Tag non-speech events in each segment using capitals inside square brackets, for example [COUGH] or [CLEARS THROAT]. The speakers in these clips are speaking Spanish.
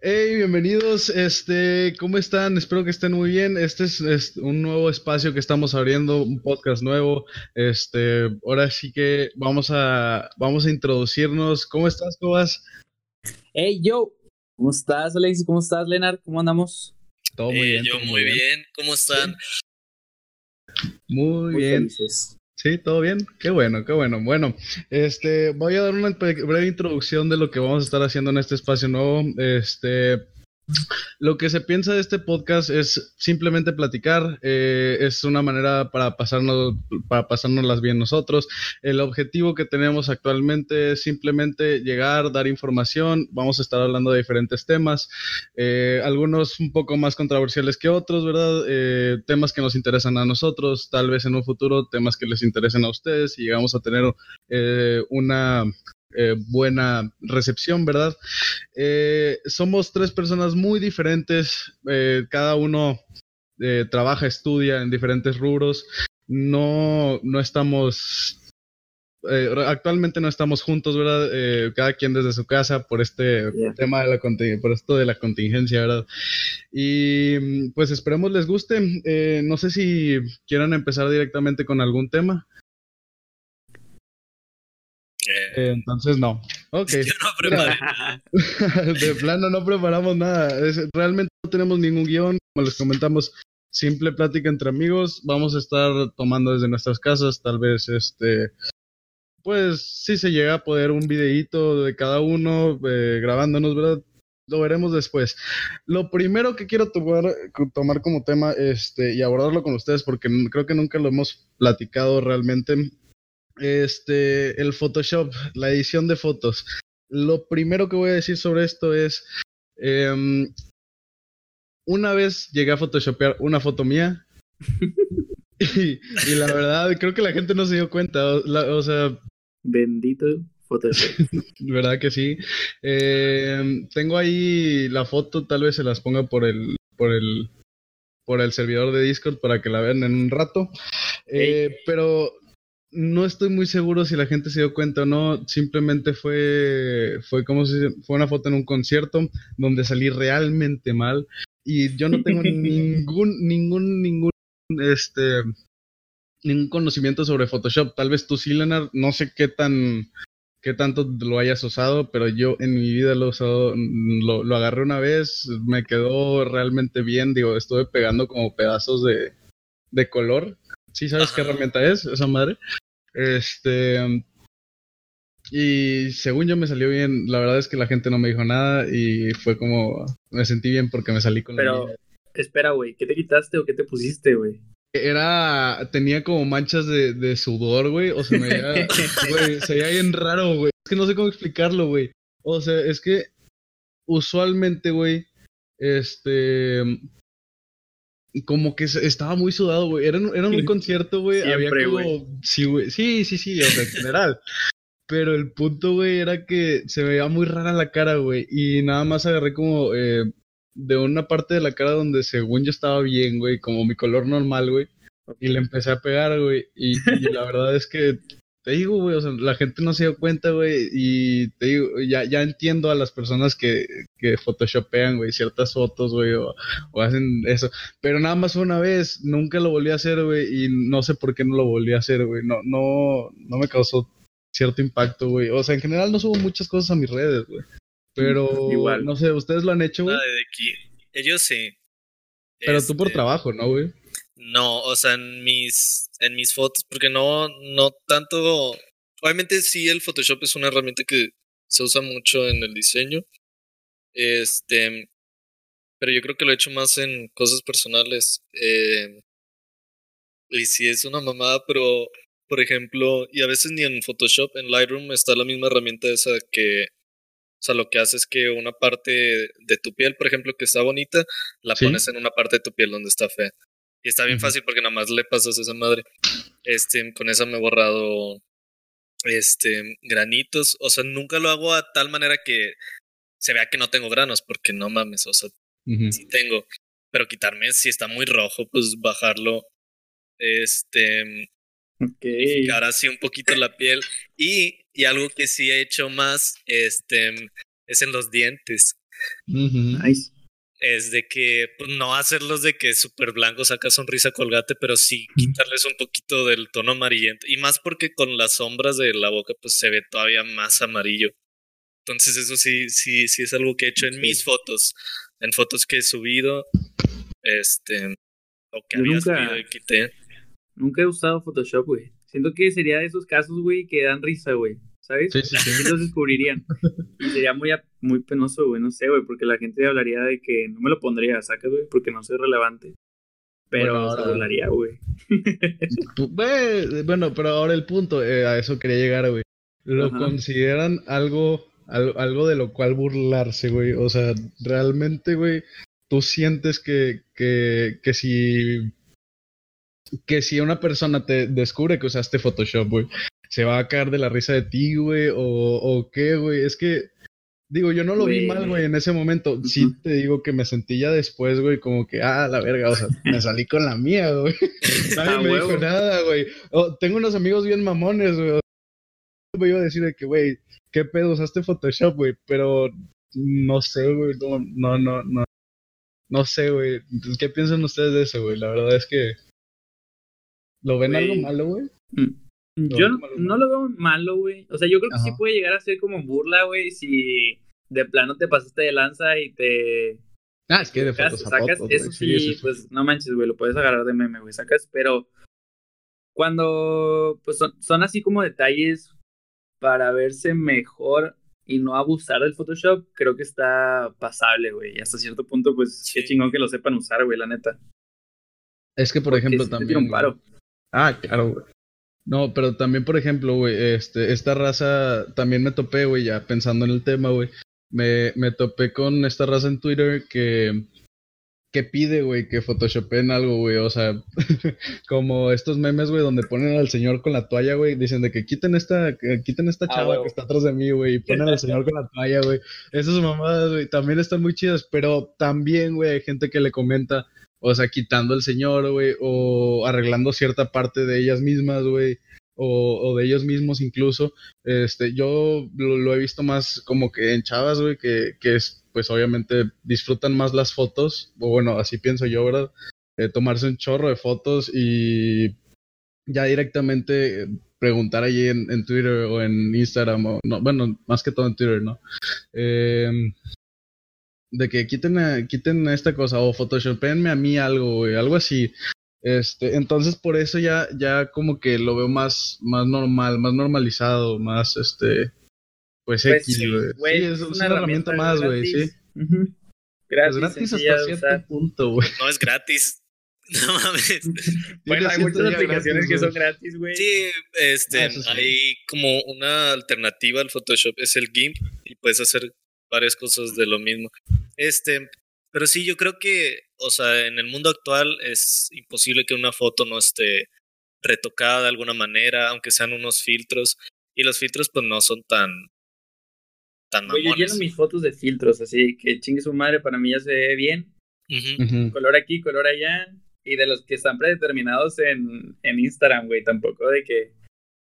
Hey, bienvenidos. Este, ¿cómo están? Espero que estén muy bien. Este es, un nuevo espacio que estamos abriendo, un podcast nuevo. Este, ahora sí que vamos a vamos a introducirnos. ¿Cómo estás, Cobas? Hey, yo. ¿Cómo estás, Alexis? ¿Cómo estás, Leonard? ¿Cómo andamos? Todo muy bien. Yo muy bien. ¿Cómo están? Muy, bien. Sí, todo bien. Qué bueno, qué bueno. Bueno, este, voy a dar una breve introducción de lo que vamos a estar haciendo en este espacio nuevo. Este, lo que se piensa de este podcast es simplemente platicar, eh, es una manera para pasarnos, para pasárnoslas bien nosotros. El objetivo que tenemos actualmente es simplemente llegar, dar información. Vamos a estar hablando de diferentes temas, eh, algunos un poco más controversiales que otros, ¿verdad? Eh, temas que nos interesan a nosotros, tal vez en un futuro temas que les interesen a ustedes y llegamos a tener una eh, buena recepción, ¿verdad? Eh, somos tres personas muy diferentes, eh, cada uno trabaja, estudia en diferentes rubros, no, no estamos... actualmente no estamos juntos, ¿verdad? cada quien desde su casa por este tema de la por esto de la contingencia, ¿verdad? Y pues esperemos les guste. no sé si quieran empezar directamente con algún tema. Entonces no. Ok. [LAUGHS] [LAUGHS] de plano no preparamos nada. realmente no tenemos ningún guion. Como les comentamos, simple plática entre amigos. Vamos a estar tomando desde nuestras casas. Tal vez este. Pues si se llega a poder un videíto de cada uno eh, grabándonos, ¿verdad? Lo veremos después. Lo primero que quiero tomar, tomar como tema este, y abordarlo con ustedes, porque creo que nunca lo hemos platicado realmente, este, el Photoshop, la edición de fotos. Lo primero que voy a decir sobre esto es, em, una vez llegué a photoshopear una foto mía [LAUGHS] y, la verdad creo que la gente no se dio cuenta, o, sea... Bendito Photoshop. [LAUGHS] ¿Verdad que sí? Em, tengo ahí la foto, tal vez se las ponga por el, por el, por el servidor de Discord para que la vean en un rato. Eh, pero no estoy muy seguro si la gente se dio cuenta o no. Simplemente fue, fue como si fue una foto en un concierto donde salí realmente mal. Y yo no tengo [LAUGHS] ningún, ningún, ningún, este, ningún conocimiento sobre Photoshop. Tal vez tú sí, Leonard, no sé qué tan, qué tanto lo hayas usado, pero yo en mi vida lo he usado, lo, lo agarré una vez, me quedó realmente bien. Digo, estuve pegando como pedazos de, de color. ¿Sí sabes qué herramienta es esa madre? Este. Y según yo me salió bien, la verdad es que la gente no me dijo nada y fue como. Me sentí bien porque me salí con Pero, espera, güey, ¿qué te quitaste o qué te pusiste, güey? Era. Tenía como manchas de, de sudor, güey. O sea, me veía. [LAUGHS] güey, se veía bien raro, güey. Es que no sé cómo explicarlo, güey. O sea, es que. Usualmente, güey. Este como que estaba muy sudado, güey. Era, era un concierto, güey. Había como. Sí, güey. Sí, sí, sí, o sea, en general. Pero el punto, güey, era que se veía muy rara la cara, güey. Y nada más agarré como eh, de una parte de la cara donde según yo estaba bien, güey, como mi color normal, güey. Y le empecé a pegar, güey. y la verdad es que te digo, güey, o sea, la gente no se dio cuenta, güey, y te digo, ya, ya entiendo a las personas que, que photoshopean, güey, ciertas fotos, güey, o, hacen eso, pero nada más una vez, nunca lo volví a hacer, güey, y no sé por qué no lo volví a hacer, güey, no, no, no me causó cierto impacto, güey, o sea, en general no subo muchas cosas a mis redes, güey, pero, Igual. no sé, ¿ustedes lo han hecho, güey? Ellos sí. Pero tú por este, trabajo, ¿no, güey? No, o sea, en mis, en mis fotos, porque no, no tanto. Obviamente sí, el Photoshop es una herramienta que se usa mucho en el diseño. Este, pero yo creo que lo he hecho más en cosas personales. Eh, y sí es una mamada, pero por ejemplo, y a veces ni en Photoshop, en Lightroom está la misma herramienta esa que, o sea, lo que hace es que una parte de tu piel, por ejemplo, que está bonita, la pones en una parte de tu piel donde está fea. Y está bien fácil porque nada más le pasas a esa madre. Este, con esa me he borrado este granitos. O sea, nunca lo hago a tal manera que se vea que no tengo granos, porque no mames, o sea, sí tengo. Pero quitarme, si está muy rojo, pues bajarlo. Este. Okay. Ahora sí un poquito la piel. Y, y algo que sí he hecho más, este, es en los dientes. Nice. Es de que pues, no hacerlos de que súper blanco saca sonrisa colgate, pero sí quitarles un poquito del tono amarillento. Y más porque con las sombras de la boca, pues se ve todavía más amarillo. Entonces, eso sí, sí, sí es algo que he hecho en mis fotos. En fotos que he subido. Este. O que Yo había nunca- subido y quité. Nunca he usado Photoshop, güey. Siento que sería de esos casos, güey, que dan risa, güey. ¿Sabes? Sí, sí, sí. [LAUGHS] Los descubrirían. Y sería muy, muy penoso, güey. No sé, güey, porque la gente hablaría de que no me lo pondría, sacas, güey, porque no soy relevante. Pero Bueno, se ahora- burlaría, [LAUGHS] güey. Bueno, pero ahora el punto, eh, a eso quería llegar, güey. Lo Ajá. consideran algo, al- algo de lo cual burlarse, güey. O sea, realmente, güey, tú sientes que, que, que si que si una persona te descubre que usaste Photoshop, güey, se va a caer de la risa de ti, güey, o, o qué, güey. Es que, digo, yo no lo vi mal, güey, en ese momento. Sí te digo que me sentí ya después, güey, como que, ah, la verga, o sea, [LAUGHS] me salí con la mía, güey. Nadie me dijo nada, güey. Oh, tengo unos amigos bien mamones, güey. Me iba a decir de que, güey, qué pedo usaste Photoshop, güey, pero no sé, güey, no, no, no, no. No sé, güey. ¿Qué piensan ustedes de eso, güey? La verdad es que. ¿Lo ven Güey. algo malo, güey? Yo no, no, malo, no lo veo malo, güey. O sea, yo creo que sí puede llegar a ser como burla, güey, si de plano te pasaste de lanza y te Ah, es que de sacas, fotos a sacas, fotos, eso sí, sí, sí. pues no manches, güey, lo puedes agarrar de meme, güey, sacas, pero cuando pues son, son así como detalles para verse mejor y no abusar del Photoshop, creo que está pasable, güey, y hasta cierto punto, pues qué chingón que lo sepan usar, güey, la neta. Es que, por Porque ejemplo, sí también. un paro. Ah, claro, güey. No, pero también, por ejemplo, güey, este, esta raza, también me topé, güey, ya pensando en el tema, güey. Me, me topé con esta raza en Twitter que, que pide, güey, que photoshopen algo, güey. O sea, [LAUGHS] como estos memes, güey, donde ponen al señor con la toalla, güey, dicen de que quiten esta, que quiten esta Ah, chava que está atrás de mí, güey, y ponen al señor con la toalla, güey. Esas mamadas, güey, también están muy chidas, pero también, güey, hay gente que le comenta, o sea, quitando el señor, güey, o arreglando cierta parte de ellas mismas, güey, o, o de ellos mismos incluso. Este, yo lo, he visto más como que en chavas, güey, que, que es, pues obviamente disfrutan más las fotos, o bueno, así pienso yo, ¿verdad? Eh, tomarse un chorro de fotos y ya directamente preguntar allí en, Twitter o en Instagram, bueno, más que todo en Twitter, ¿no? Eh, de que quiten, a- quiten esta cosa o photoshopenme a mí algo, güey, algo así. Este, entonces por eso ya, ya como que lo veo más, más normal, más normalizado, más este, pues, Pues, X, sí, güey. güey, Sí, es, es una herramienta más, güey, sí. gratis. Ujú. Es Gratis, gratis sencilla hasta cierto usar. punto, güey. No es gratis. [LAUGHS] No mames. [LAUGHS] Bueno, hay muchas aplicaciones gratis, que son gratis, güey. Sí, este, Ah, sí. hay como una alternativa al Photoshop, es el GIMP, y puedes hacer varias cosas de lo mismo. Este, pero sí, yo creo que, o sea, en el mundo actual es imposible que una foto no esté retocada de alguna manera, aunque sean unos filtros, y los filtros pues no son tan, tan Güey, yo lleno mis fotos de filtros, así que chingue su madre, para mí ya se ve bien. Ujú. Ujú. Color aquí, color allá. Y de los que están predeterminados en, en Instagram, güey, tampoco de que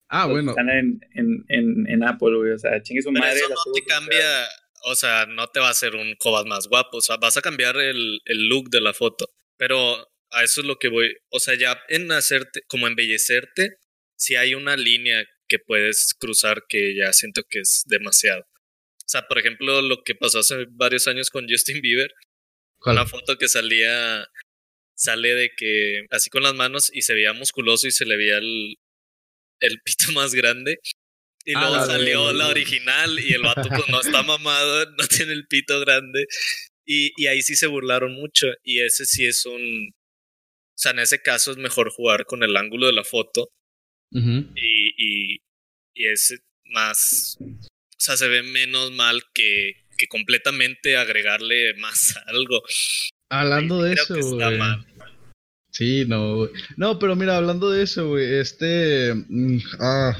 Ah, bueno. están en, en, en, en Apple, güey. O sea, chingue su Pero madre. eso no te cambia, o sea, no te va a hacer un cobas más guapo, o sea, vas a cambiar el, el look de la foto, pero a eso es lo que voy, o sea, ya en hacerte, como embellecerte, si hay una línea que puedes cruzar que ya siento que es demasiado. O sea, por ejemplo, lo que pasó hace varios años con Justin Bieber, ¿Cuál? una foto que salía, sale de que así con las manos y se veía musculoso y se le veía el, el pito [LAUGHS] más grande. Y Ah, luego salió la original y el vato pues no [LAUGHS] está mamado, [LAUGHS] no tiene el pito grande. Y, y ahí sí se burlaron mucho. Y ese sí es un... O sea, en ese caso es mejor jugar con el ángulo de la foto y, y, y es más... O sea, se ve menos mal que, que completamente agregarle más [LAUGHS] algo. Hablando de eso, está güey. mal. Sí, no. No, pero mira, hablando de eso, güey, este... mm, ah,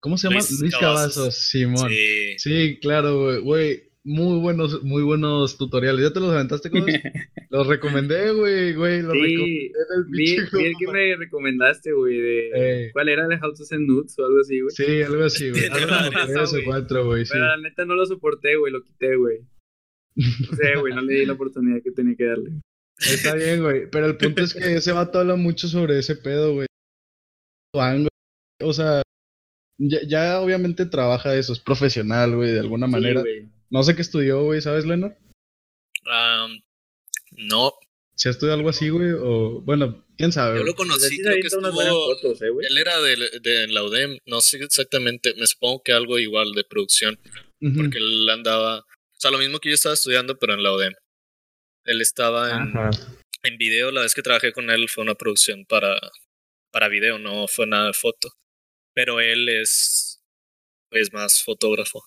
¿Cómo se llama? Luis Luis, Cavazos. Cavazos, Simón. Sí. Sí, claro, güey. Muy buenos, muy buenos tutoriales. ¿Ya te los aventaste, cosas? [LAUGHS] los recomendé, güey, güey, los recomendé Sí, en el vi, el que me recomendaste, güey, de... Eh. ¿Cuál era? ¿De How to Send Nudes o algo así, güey? Sí, algo así, güey. [LAUGHS] Algo como tres o cuatro, güey, sí. Pero la neta no lo soporté, güey, lo quité, güey. No sé, güey, no le di la [LAUGHS] oportunidad que tenía que darle. Está bien, güey. Pero el punto es que ese vato habla mucho sobre ese pedo, güey. O sea, ya, ya, obviamente trabaja eso, es profesional, güey, de alguna manera. Sí, no sé qué estudió, güey, ¿sabes, Lenor? Um, no. ¿Se estudió algo así, güey? O, bueno, quién sabe. Yo lo conocí, creo que estuvo... Fotos, eh, él era de, de, la UDEM, no sé exactamente, me supongo que algo igual de producción, porque él andaba, o sea, lo mismo que yo estaba estudiando, pero en la UDEM. Él estaba en, en video, la vez que trabajé con él fue una producción para, para video, no fue nada de foto. Pero él es, es más fotógrafo.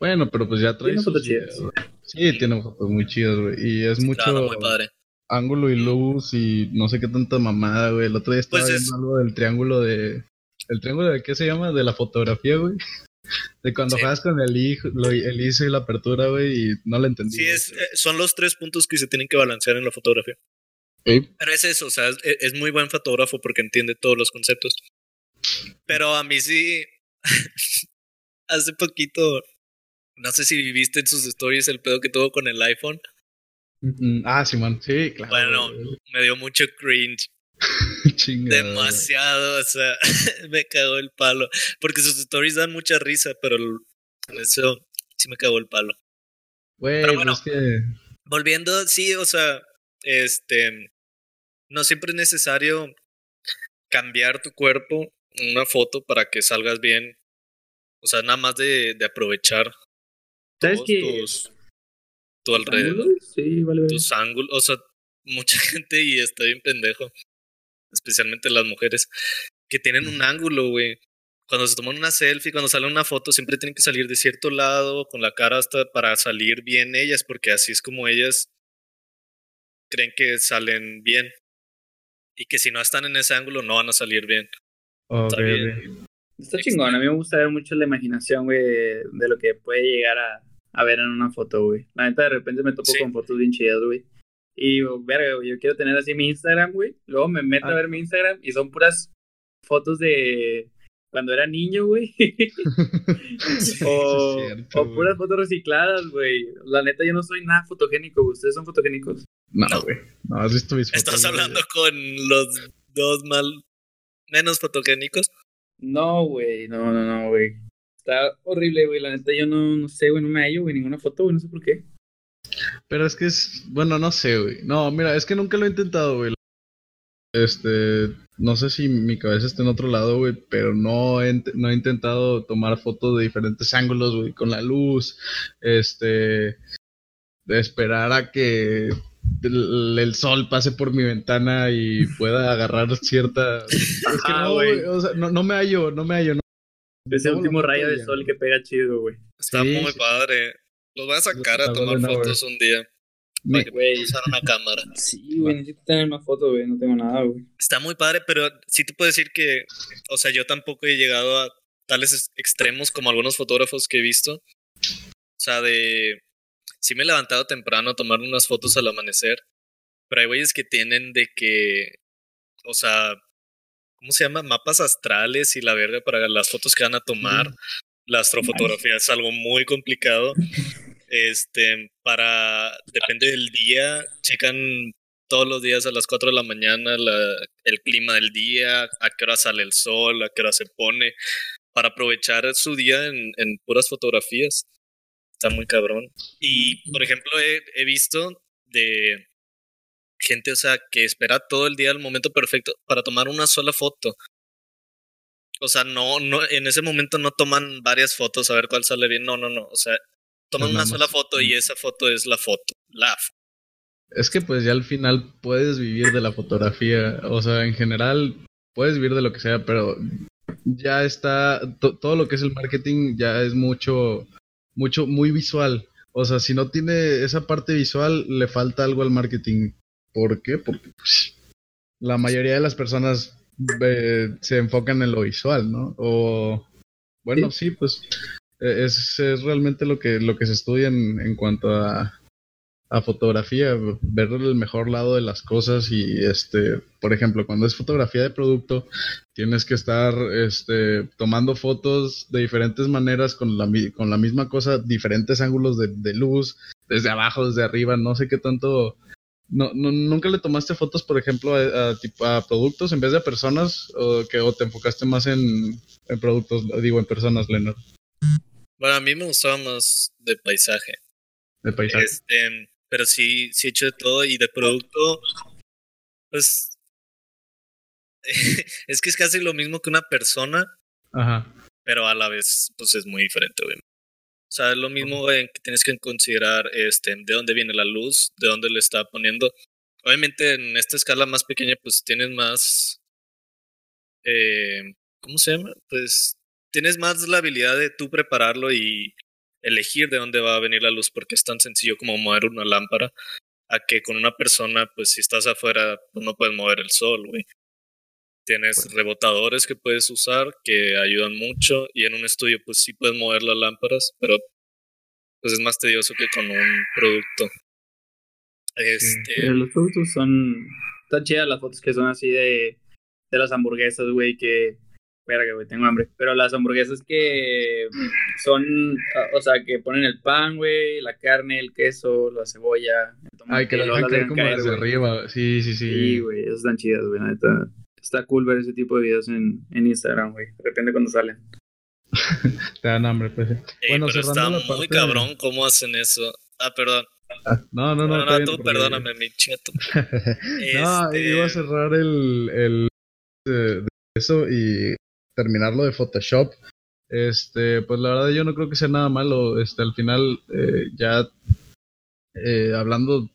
Bueno, pero pues ya trae fotos chidas. Sí, tiene fotos muy chidas, güey. Y es mucho muy padre. ángulo y luz y no sé qué tanta mamada, güey. El otro día estaba pues viendo algo del triángulo de... ¿El triángulo de qué se llama? De la fotografía, güey. [LAUGHS] De cuando juegas con el hijo, el ISO y la apertura, güey, y no la entendí. Sí, es, eh, son los tres puntos que se tienen que balancear en la fotografía. Pero es eso, o sea, es, muy buen fotógrafo porque entiende todos los conceptos. Pero a mí sí, [LAUGHS] hace poquito, no sé si viviste en sus stories el pedo que tuvo con el iPhone. Ah, Simón, sí, claro. Bueno, me dio mucho cringe. [LAUGHS] Demasiado, o sea, [LAUGHS] me cagó el palo. Porque sus stories dan mucha risa, pero eso sí me cagó el palo. pero bueno, volviendo, sí, o sea, este, no siempre es necesario cambiar tu cuerpo una foto para que salgas bien. O sea, nada más de, de aprovechar ¿Sabes tus, tu alrededor, sí, vale, tus ángulos. O sea, mucha [LAUGHS] gente, y está bien pendejo, especialmente las mujeres, que tienen un ángulo, güey. Cuando se toman una selfie, cuando sale una foto, siempre tienen que salir de cierto lado, con la cara hasta para salir bien ellas, porque así es como ellas creen que salen bien. Y que si no están en ese ángulo no van a salir bien. Está bien. Está chingón, a mí me gusta ver mucho la imaginación, güey, de, lo que puede llegar a, a, ver en una foto, güey. La neta, de repente me topo con fotos bien chidas, güey. Y, verga, güey, yo quiero tener así mi Instagram, güey. Luego me meto a ah. ver mi Instagram y son puras fotos de cuando era niño, güey. [LAUGHS] o, o, puras fotos recicladas, güey. La neta, yo no soy nada fotogénico. ¿Ustedes son fotogénicos? No, güey. No, has visto mis fotos. ¿Estás hablando con los dos mal menos fotogénicos? No, güey. No, no, no, güey. Está horrible, güey. La neta, yo no, no sé, güey. No me hallo, güey, ninguna foto, güey. No sé por qué. Pero es que es, bueno, no sé, güey. No, mira, es que nunca lo he intentado, güey. Este, no sé si mi cabeza está en otro lado, güey, pero no he, no he intentado tomar fotos de diferentes ángulos, güey, con la luz, este, de esperar a que el, sol pase por mi ventana y pueda agarrar cierta... es que no, güey, o sea, no, no, me hallo, no me hallo. No. Ese último rayo de sol que pega chido, güey. Está muy padre. Los voy a sacar a tomar fotos un día. Güey, usar una cámara. Sí, güey, necesito tener una foto, güey, no tengo nada, güey. Está muy padre, pero sí te puedo decir que, o sea, yo tampoco he llegado a tales extremos como algunos fotógrafos que he visto. O sea, de... Sí me he levantado temprano a tomar unas fotos al amanecer, pero hay güeyes que tienen de que, o sea, ¿cómo se llama? Mapas astrales y la verga para las fotos que van a tomar. La astrofotografía es algo muy complicado. Este, para, depende del día, checan todos los días a las 4 de la mañana el clima del día, a qué hora sale el sol, a qué hora se pone, para aprovechar su día en, en puras fotografías. Está muy cabrón. Y, por ejemplo, he, he visto de gente, o sea, que espera todo el día el momento perfecto para tomar una sola foto. O sea, no, no, en ese momento no toman varias fotos a ver cuál sale bien. No, no, no. O sea, toman una sola foto y esa foto es la foto. La Es que pues ya al final puedes vivir de la fotografía. O sea, en general puedes vivir de lo que sea, pero ya está, todo lo que es el marketing ya es mucho, mucho, muy visual. O sea, si no tiene esa parte visual, le falta algo al marketing. ¿Por qué? Porque pues, la mayoría de las personas eh, se enfocan en lo visual, ¿no? O, bueno, sí, pues e, es, es, realmente lo que, lo que se estudia en, en cuanto a, a fotografía, ver el mejor lado de las cosas y este, por ejemplo, cuando es fotografía de producto, tienes que estar este, tomando fotos de diferentes maneras con la, con la misma cosa, diferentes ángulos de, luz, desde abajo, desde arriba, no sé qué tanto... No, ¿Nunca le tomaste fotos, por ejemplo, a, tipo, a productos en vez de a personas o, que, o te enfocaste más en, en productos, digo, en personas, Leonard? Bueno, a mí me gustaba más de paisaje. De paisaje. Este, pero sí, sí he hecho de todo y de producto, pues [LAUGHS] es que es casi lo mismo que una persona, Ajá. pero a la vez, pues es muy diferente, obviamente. O sea, es lo mismo en que tienes que considerar este, de dónde viene la luz, de dónde le está poniendo. Obviamente en esta escala más pequeña, pues tienes más... Eh, ¿Cómo se llama? Pues tienes más la habilidad de tú prepararlo y elegir de dónde va a venir la luz porque es tan sencillo como mover una lámpara a que con una persona, pues si estás afuera, pues no puedes mover el sol, güey. Tienes rebotadores que puedes usar que ayudan mucho y en un estudio pues sí puedes mover las lámparas, pero pues es más tedioso que con un producto. Este... los productos son... Están chidas las fotos que son así de, de las hamburguesas, güey, que Verga, güey, tengo hambre. Pero las hamburguesas que son, o sea, que ponen el pan, güey, la carne, el queso, la cebolla. El tomate, Ay, que las dejan caer como desde arriba. Sí, sí, sí. Sí, güey, esas están chidas, güey, neta. Está cool ver ese tipo de videos en, en Instagram, güey. De repente cuando salen. [LAUGHS] Te dan hambre, pues. bueno, pero está muy cabrón cómo hacen eso. Ah, perdón. no, no, no. No, no, tú perdóname, mi cheto. [LAUGHS] no, este iba a cerrar el, el de eso y terminarlo de Photoshop. Este, pues la verdad yo no creo que sea nada malo. Este, al final, eh, ya eh, hablando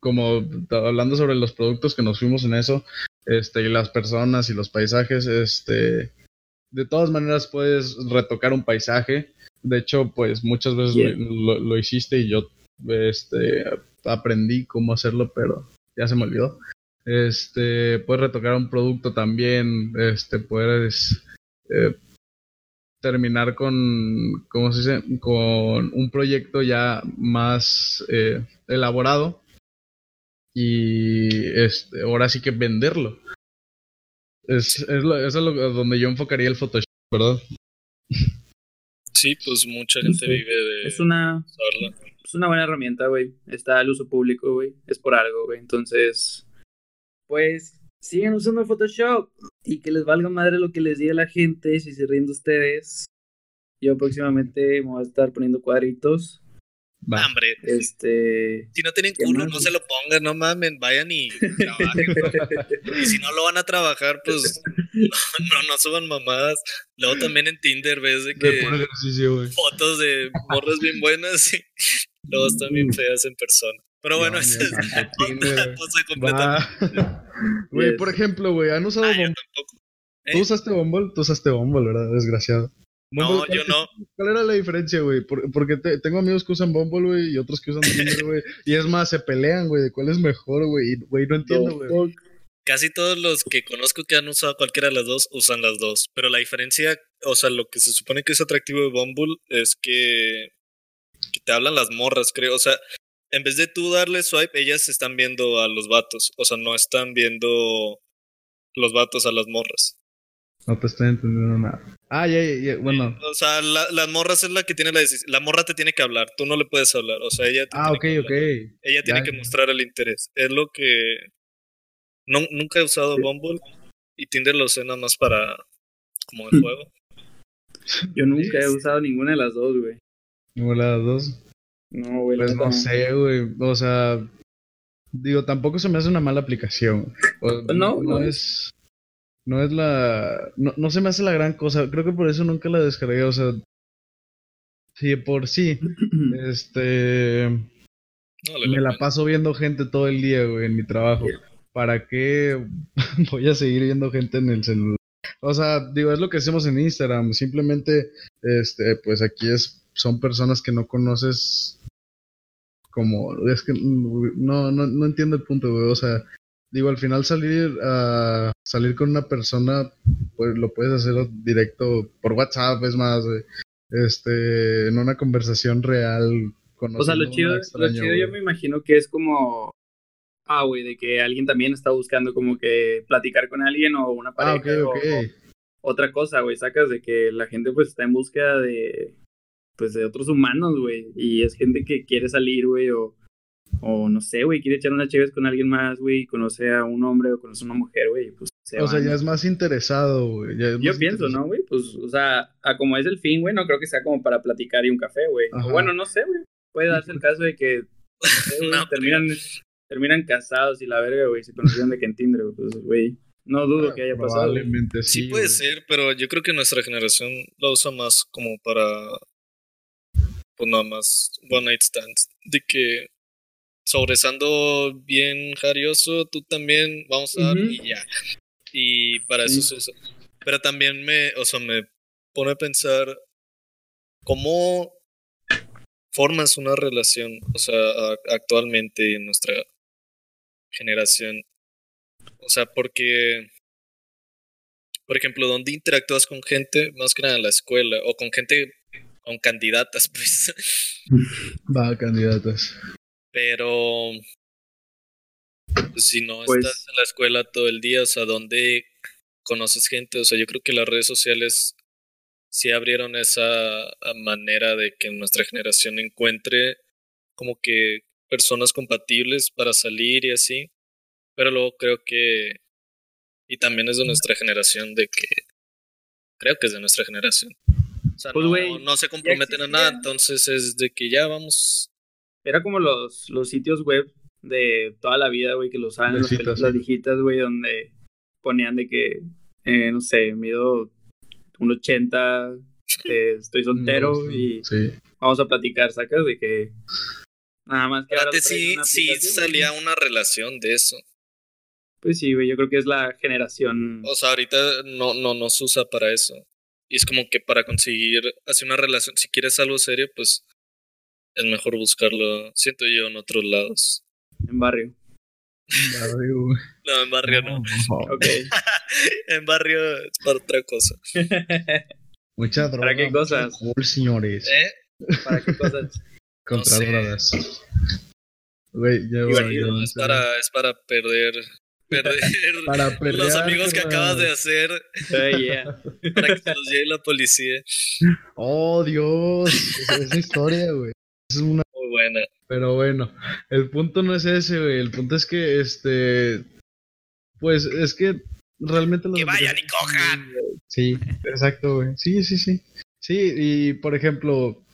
como hablando sobre los productos que nos fuimos en eso, este, y las personas y los paisajes, este, de todas maneras puedes retocar un paisaje. De hecho, pues muchas veces lo, lo, hiciste y yo, este, aprendí cómo hacerlo, pero ya se me olvidó. Este, puedes retocar un producto también, este, puedes eh, terminar con, ¿cómo se dice? Con un proyecto ya más eh, elaborado y este, ahora sí que venderlo. Es, es, lo, es lo, donde yo enfocaría el Photoshop, ¿verdad? Sí, pues mucha gente vive de... Es una... Es una buena herramienta, güey. Está al uso público, güey. Es por algo, güey. Entonces, pues sigan usando Photoshop y que les valga madre lo que les diga la gente, si se ríen de ustedes. Yo próximamente me voy a estar poniendo cuadritos. Hombre, este. Si no tienen culo, no se lo pongan, no mamen, vayan y [LAUGHS] trabajen. y si no lo van a trabajar, pues [LAUGHS] no, no suban mamadas. Luego también en Tinder ves de que fotos de morras bien buenas y luego están bien feas en persona. Pero bueno, esa es otra cosa completamente. [LAUGHS] Güey, por ejemplo, güey, ¿han usado ah, Bumble? ¿Tú ¿Eh? usaste Bumble? Tú usaste Bumble, ¿verdad? Desgraciado. no, yo no. ¿Cuál era la diferencia, güey? porque tengo amigos que usan Bumble, güey, y otros que usan Tinder, güey. y es más, se pelean, güey, de cuál es mejor, güey. Güey, no entiendo, güey. Casi todos los que conozco que han usado cualquiera de las dos usan las dos. Pero la diferencia, o sea, lo que se supone que es atractivo de Bumble es que, que te hablan las morras, creo. O sea, en vez de tú darle swipe, ellas están viendo a los vatos. O sea, no están viendo los vatos a las morras. No te estoy entendiendo nada. Ah, ya, ya, bueno. O sea, la, las morras es la que tiene la decisión. La morra te tiene que hablar, tú no le puedes hablar. O sea, ella. ah, ok, ok. Ella tiene que mostrar el interés. Es lo que. No, nunca he usado Bumble y Tinder lo sé nada más para. como de [LAUGHS] juego. Yo nunca he usado ninguna de las dos, güey. ¿Ninguna de las dos? No, güey. Pues no sé, güey. O sea, digo, tampoco se me hace una mala aplicación. Pues no, no, es. No es la. No, no se me hace la gran cosa. Creo que por eso nunca la descargué. O sea. Sí, por sí. [CLEARS THROAT] este. me la paso viendo gente todo el día, güey, en mi trabajo. ¿Para qué [LAUGHS] voy a seguir viendo gente en el celular? O sea, digo, es lo que hacemos en Instagram. Simplemente, este, pues aquí es, son personas que no conoces como, es que no, no, no entiendo el punto, güey. O sea, digo, al final salir a salir con una persona, pues lo puedes hacer directo por WhatsApp, es más, Este, en una conversación real, O sea, lo chido, lo chido yo me imagino que es como ah, güey, de que alguien también está buscando como que platicar con alguien o una ah, pareja. O, otra cosa, güey, sacas de que la gente pues está en búsqueda de, pues de otros humanos, güey, y es gente que quiere salir, güey, o, o no sé, güey, quiere echar una chévere con alguien más, güey, conoce a un hombre o conoce a una mujer, güey, pues o sea, ya es más interesado, güey. Yo pienso, ¿no, güey? Pues, o sea, a como es el fin, güey, no creo que sea como para platicar y un café, güey. Bueno, no sé, güey. Puede darse el caso de que [LAUGHS] terminan, terminan casados y la verga, güey, se conocieron de que en Tinder, güey. Pues, güey, no dudo que haya pasado. Probablemente sí. Sí puede ser, pero yo creo que nuestra generación lo usa más como para. Pues nada más one night stands. De que sobresando bien jarioso, tú también, vamos a dar y ya. Y para eso se usa. Pero también me, o sea, me pone a pensar cómo formas una relación, o sea, actualmente en nuestra generación. O sea, porque, por ejemplo, ¿dónde interactúas con gente? Más que nada en la escuela, o con gente, con candidatas, [LAUGHS] pues. Va, candidatas. Pero, pues, si no pues estás en la escuela todo el día, o sea, ¿dónde conoces gente? O sea, yo creo que las redes sociales sí abrieron esa manera de que nuestra generación encuentre como que personas compatibles para salir y así. Pero luego creo que, y también es de nuestra generación, de que, creo que es de nuestra generación. O sea, pues, no, se comprometen a nada, entonces es de que ya vamos. Era como los, los sitios web de toda la vida, güey, que lo usaban las películas digitas, güey, donde ponían de que, eh, no sé, mido un 80, eh, estoy [LAUGHS] soltero y vamos a platicar, ¿sacas? De que nada más que... Ahora sí, sí salía una relación de eso. Pues sí, güey, yo creo que es la generación... O sea, ahorita no, no nos usa para eso. Y es como que para conseguir hacer una relación, si quieres algo serio, pues es mejor buscarlo, siento yo, en otros lados. En barrio. En barrio. no, en barrio no. Ok. [LAUGHS] en barrio es para otra cosa. [LAUGHS] Muchas drogas. ¿Para qué cosas? señores. ¿Eh? ¿Para qué cosas? Contra drogas. Güey, ya es, para, es para perder perder [LAUGHS] para los amigos que acabas de hacer oh, [LAUGHS] para que te los lleve la policía. Oh, Dios. Esa historia, güey. Es una muy buena. Pero bueno, el punto no es ese, güey. El punto es que, este. Pues es que realmente. Los que vayan y cojan. Sí, exacto, güey. Sí, sí, sí. Sí, y por ejemplo,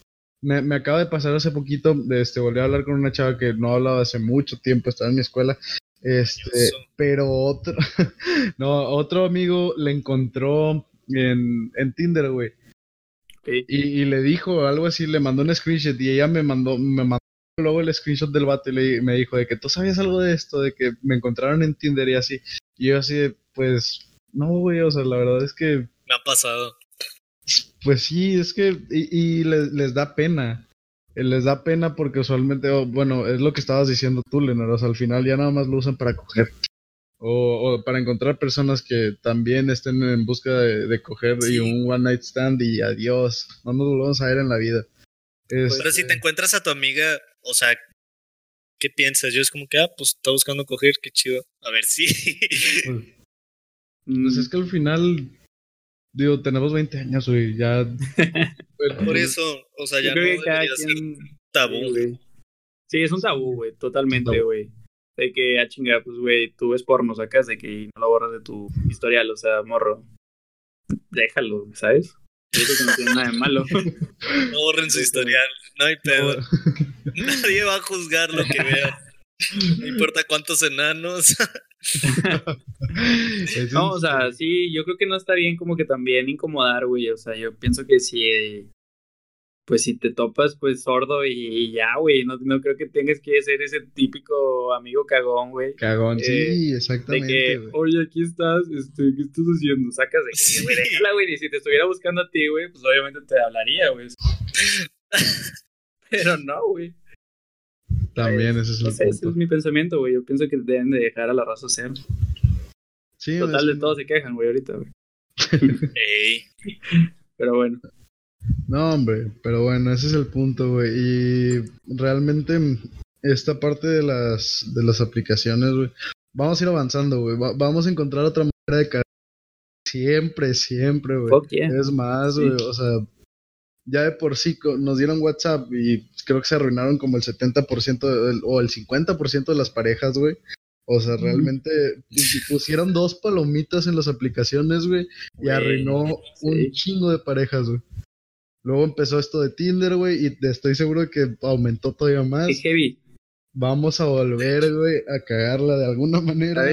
me, me acaba de pasar hace poquito, este, volví a hablar con una chava que no hablaba hace mucho tiempo, estaba en mi escuela. Este, pero otro, [LAUGHS] no, otro amigo le encontró en, en Tinder, güey. Y, y, le dijo algo así, le mandó un screenshot y ella me mandó, me mandó luego el screenshot del vato y me dijo de que tú sabías algo de esto, de que me encontraron en Tinder y así. Y yo así, pues, no, güey, o sea, la verdad es que... Me ha pasado. Pues sí, es que, y, y les, les, da pena. Les da pena porque usualmente, oh, bueno, es lo que estabas diciendo tú, Leonardo, o sea, al final ya nada más lo usan para coger. O, o para encontrar personas que también estén en busca de, de coger y un one night stand y adiós. No nos volvemos a ver en la vida. Pero si te este encuentras a tu amiga o sea, ¿qué piensas? Yo es como que, ah, pues está buscando coger, qué chido. A ver, sí. Pues, [LAUGHS] pues es que al final, digo, tenemos 20 años, güey, ya. [LAUGHS] Por eso, o sea, ya no debería ser tabú. Sí, es un tabú, güey, totalmente, güey. De que, a ah, chingar, pues, güey, tú ves porno, sacas de que no lo borras de tu historial, o sea, morro. Déjalo, ¿sabes? Creo que no tiene nada de malo. [LAUGHS] No borren su historial, no hay pedo. [LAUGHS] Nadie va a juzgar lo que vean. No importa cuántos enanos. No, o sea, sí, yo creo que no está bien como que también incomodar, güey. O sea, yo pienso que si pues si te topas pues sordo y, ya, güey, no, no creo que tengas que ser ese típico amigo cagón, güey. Cagón, sí, eh, exactamente. De que, oye, aquí estás, este, ¿qué estás haciendo? Sacas de güey, déjala, güey, y si te estuviera buscando a ti, güey, pues obviamente te hablaría, güey. [LAUGHS] Pero no, güey. También ese es el Ese es mi pensamiento, güey. Yo pienso que deben de dejar a la raza ser. Sí, Total, de todos se quejan, güey, ahorita, güey. [LAUGHS] Pero bueno. No, hombre, pero bueno, ese es el punto, güey. Y realmente esta parte de las, de las aplicaciones, güey, vamos a ir avanzando, güey. vamos a encontrar otra manera de caer. Siempre, siempre, güey. Es más, güey, o sea, ya de por sí nos dieron WhatsApp y creo que se arruinaron como el 70% o el 50% de las parejas, güey. O sea, realmente pusieron dos palomitas en las aplicaciones, güey, y arruinó un chingo de parejas, güey. Luego empezó esto de Tinder, güey, y estoy seguro que aumentó todavía más. Qué heavy. Vamos a volver, güey, a cagarla de alguna manera.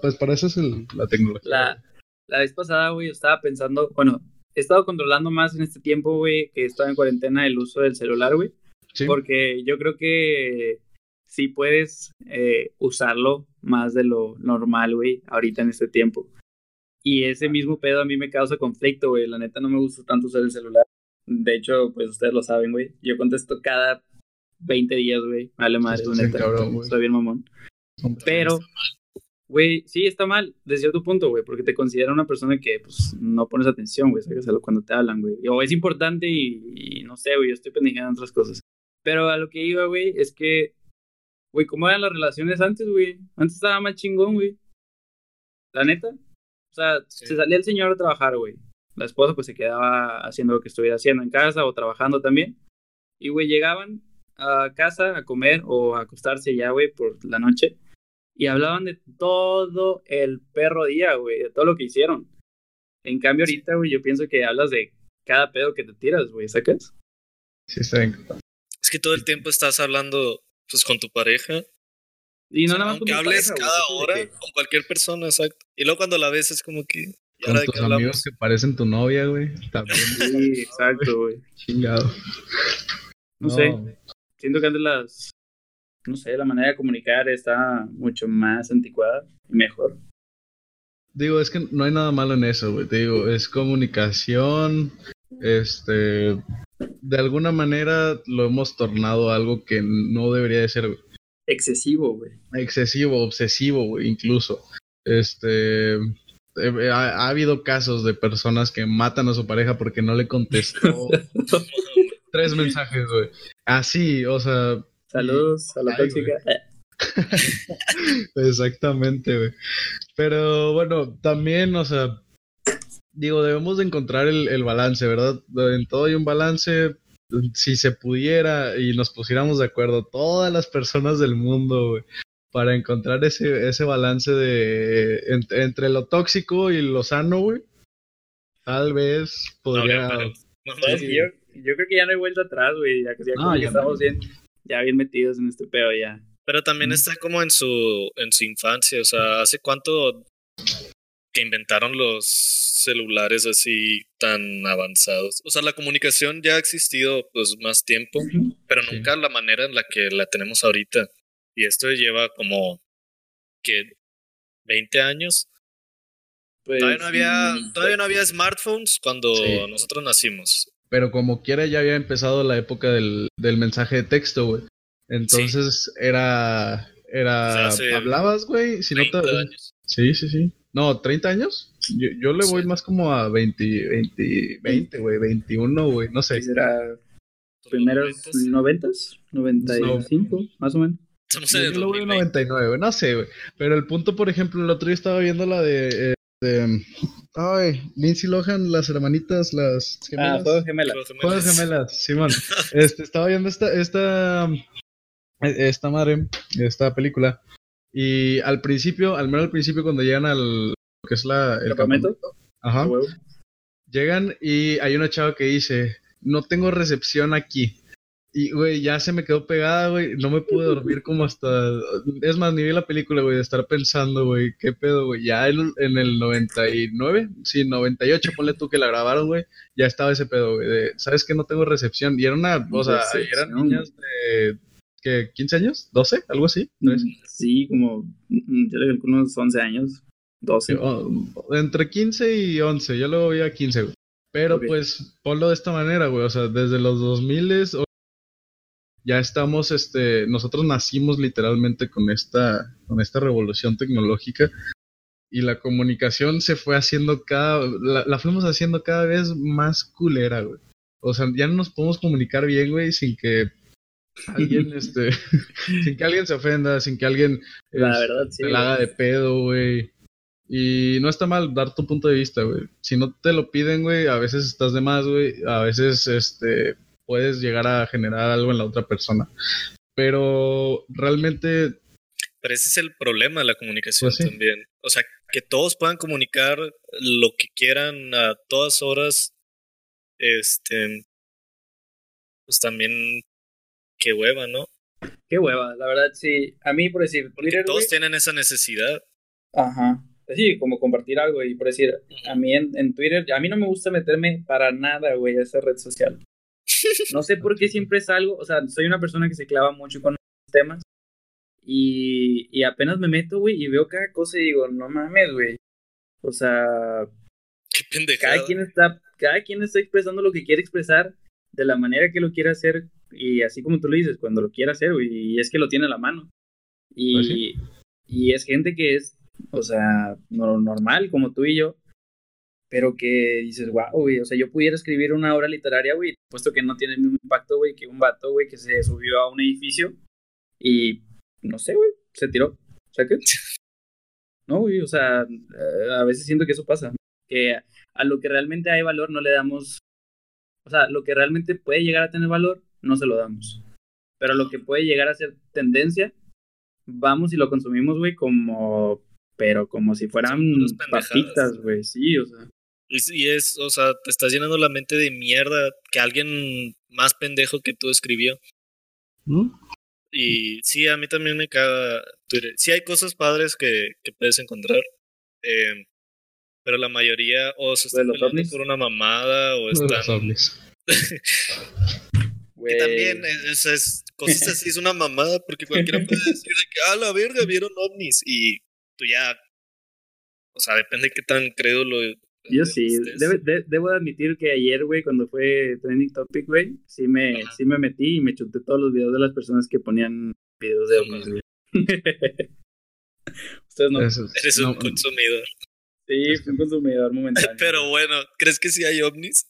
pues para eso es la tecnología. La, la vez pasada, güey, estaba pensando, bueno, he estado controlando más en este tiempo, güey, que estaba en cuarentena el uso del celular, güey. ¿Sí? Porque yo creo que sí puedes eh, usarlo más de lo normal, güey, ahorita en este tiempo. Y ese mismo pedo a mí me causa conflicto, güey. La neta no me gusta tanto usar el celular. De hecho, pues ustedes lo saben, güey. Yo contesto cada 20 días, güey. Vale madre, la neta. Estoy bien mamón. Pero, güey, sí está mal, desde cierto punto, güey, porque te considera una persona que, pues, no pones atención, güey, sabes cuando te hablan, güey. O es importante y, no sé, güey, yo estoy pendejando en otras cosas. Pero a lo que iba, güey, es que, güey, ¿cómo eran las relaciones antes, güey? Antes estaba más chingón, güey. La neta. O sea, se salía el señor a trabajar, güey la esposa pues se quedaba haciendo lo que estuviera haciendo en casa o trabajando también. Y, güey, llegaban a casa a comer o a acostarse ya, güey, por la noche. Y hablaban de todo el perro día, güey, de todo lo que hicieron. En cambio, ahorita, güey, yo pienso que hablas de cada pedo que te tiras, güey, ¿sacas? Sí, está bien. Es que todo el tiempo estás hablando, pues, con tu pareja. Y no nada más con hables cada hora con cualquier persona, exacto. Y luego cuando la ves es como que, con tus amigos que parecen tu novia, güey. También. [LAUGHS] Sí, exacto, güey. Chingado. No, sé. Siento que antes las. No sé, la manera de comunicar está mucho más anticuada y mejor. Digo, es que no hay nada malo en eso, güey. Te digo, es comunicación. Este. De alguna manera lo hemos tornado algo que no debería de ser, Excesivo, güey. Excesivo, obsesivo, güey, incluso. Este eh, ha, habido casos de personas que matan a su pareja porque no le contestó [LAUGHS] tres mensajes, güey. Así, o sea. Saludos a la tóxica. [LAUGHS] Exactamente, güey. Pero bueno, también, o sea, digo, debemos de encontrar el, el balance, ¿verdad? En todo hay un balance. Si se pudiera y nos pusiéramos de acuerdo, todas las personas del mundo, güey, para encontrar ese, ese balance de entre lo tóxico y lo sano, güey. Tal vez podría. yo, creo que ya no hay vuelta atrás, güey. Ya, ya, estamos bien, ya bien metidos en este pedo ya. Pero también está como en su, en su infancia. O sea, ¿hace cuánto que inventaron los celulares así tan avanzados? O sea, la comunicación ya ha existido pues más tiempo, pero nunca la manera en la que la tenemos ahorita. Y esto lleva como, que 20 años. todavía, no pues, había, mm, todavía no había smartphones cuando nosotros nacimos. Pero como quiera ya había empezado la época del, del mensaje de texto, güey. Entonces era... era ¿Hablabas, güey? Si no te... Sí, sí, sí. No, ¿30 años? Yo, yo le voy más como a 20, 20, 20, güey, 21, güey, no sé. ¿Será primeros 90 95, más o menos? Estamos en el 99, no sé, güey. Pero el punto, por ejemplo, el otro día estaba viendo la de. Eh, ay, Lindsay Lohan, las hermanitas, las gemelas. Ah, juegos gemelas. Juegos gemelas, Simón. este, estaba viendo esta, esta, esta madre, esta película. Y al principio, al menos al principio, cuando llegan al. que es la. El campamento. Ajá. Llegan y hay una chava que dice: No tengo recepción aquí. Y, güey, ya se me quedó pegada, güey. No me pude dormir como hasta. Es más, ni vi la película, güey, de estar pensando, güey, qué pedo, güey. Ya en, en, el 99, sí, 98, ponle tú que la grabaron, güey. Ya estaba ese pedo, güey. De, ¿Sabes que no tengo recepción? Y era una. O sea, eran niñas de. ¿Qué? ¿15 años? ¿12? ¿Algo así? Mm, sí, como. Mm, yo le calculo unos 11 años. 12. entre 15 y 11. Yo luego vi a 15, güey. Pero pues, ponlo de esta manera, güey. O sea, desde los 2000 ya estamos, este, nosotros nacimos literalmente con esta, con esta revolución tecnológica y la comunicación se fue haciendo cada, la, fuimos haciendo cada vez más culera, güey. O sea, ya no nos podemos comunicar bien, güey, sin que alguien, [LAUGHS] este, [LAUGHS] sin que alguien se ofenda, sin que alguien la este, verdad, sí, te la haga de pedo, güey. Y no está mal dar tu punto de vista, güey. Si no te lo piden, güey, a veces estás de más, güey. A veces, este, puedes llegar a generar algo en la otra persona. Pero realmente... Pero ese es el problema de la comunicación pues también. O sea, que todos puedan comunicar lo que quieran a todas horas. Este... Pues también... Qué hueva, ¿no? Qué hueva, la verdad, sí. A mí, por decir, Twitter, todos tienen esa necesidad. Ajá. Sí, como compartir algo y por decir, a mí en, en, Twitter, a mí no me gusta meterme para nada, güey, a esa red social. [LAUGHS] No sé por qué siempre salgo, o sea, soy una persona que se clava mucho con los temas y, y apenas me meto, güey, y veo cada cosa y digo, no mames, güey. O sea, qué cada quien está, cada quien está expresando lo que quiere expresar de la manera que lo quiere hacer y así como tú lo dices, cuando lo quiere hacer, güey, y es que lo tiene a la mano. Y, pues y es gente que es, o sea, normal, como tú y yo, pero que dices, wow, güey, o sea, yo pudiera escribir una obra literaria, güey, puesto que no tiene el mismo impacto, güey, que un vato, güey, que se subió a un edificio y, no sé, güey, se tiró. O sea, ¿qué? [LAUGHS] No, güey, o sea, a veces siento que eso pasa, que a lo que realmente hay valor no le damos, o sea, lo que realmente puede llegar a tener valor, no se lo damos. Pero lo que puede llegar a ser tendencia, vamos y lo consumimos, güey, como, pero como si fueran papitas, güey, sí, o sea. Y, es, o sea, te estás llenando la mente de mierda que alguien más pendejo que tú escribió. ¿Mm? Y sí, a mí también me caga Twitter. Sí hay cosas padres que, que puedes encontrar. Eh, pero la mayoría o se están peleando por una mamada o están... [LAUGHS] que también es, es, cosas así es una mamada porque cualquiera puede decir de que, ah, la verga, vieron ovnis y tú ya... O sea, depende de qué tan crédulo yo sí, debo admitir que ayer, güey, cuando fue Trending Topic, güey, sí me, sí me metí y me chuté todos los videos de las personas que ponían videos de ovnis, güey. [LAUGHS] Ustedes no. Eres un consumidor. Sí, fui un consumidor momentáneo. [LAUGHS] Pero bueno, ¿crees que sí hay ovnis?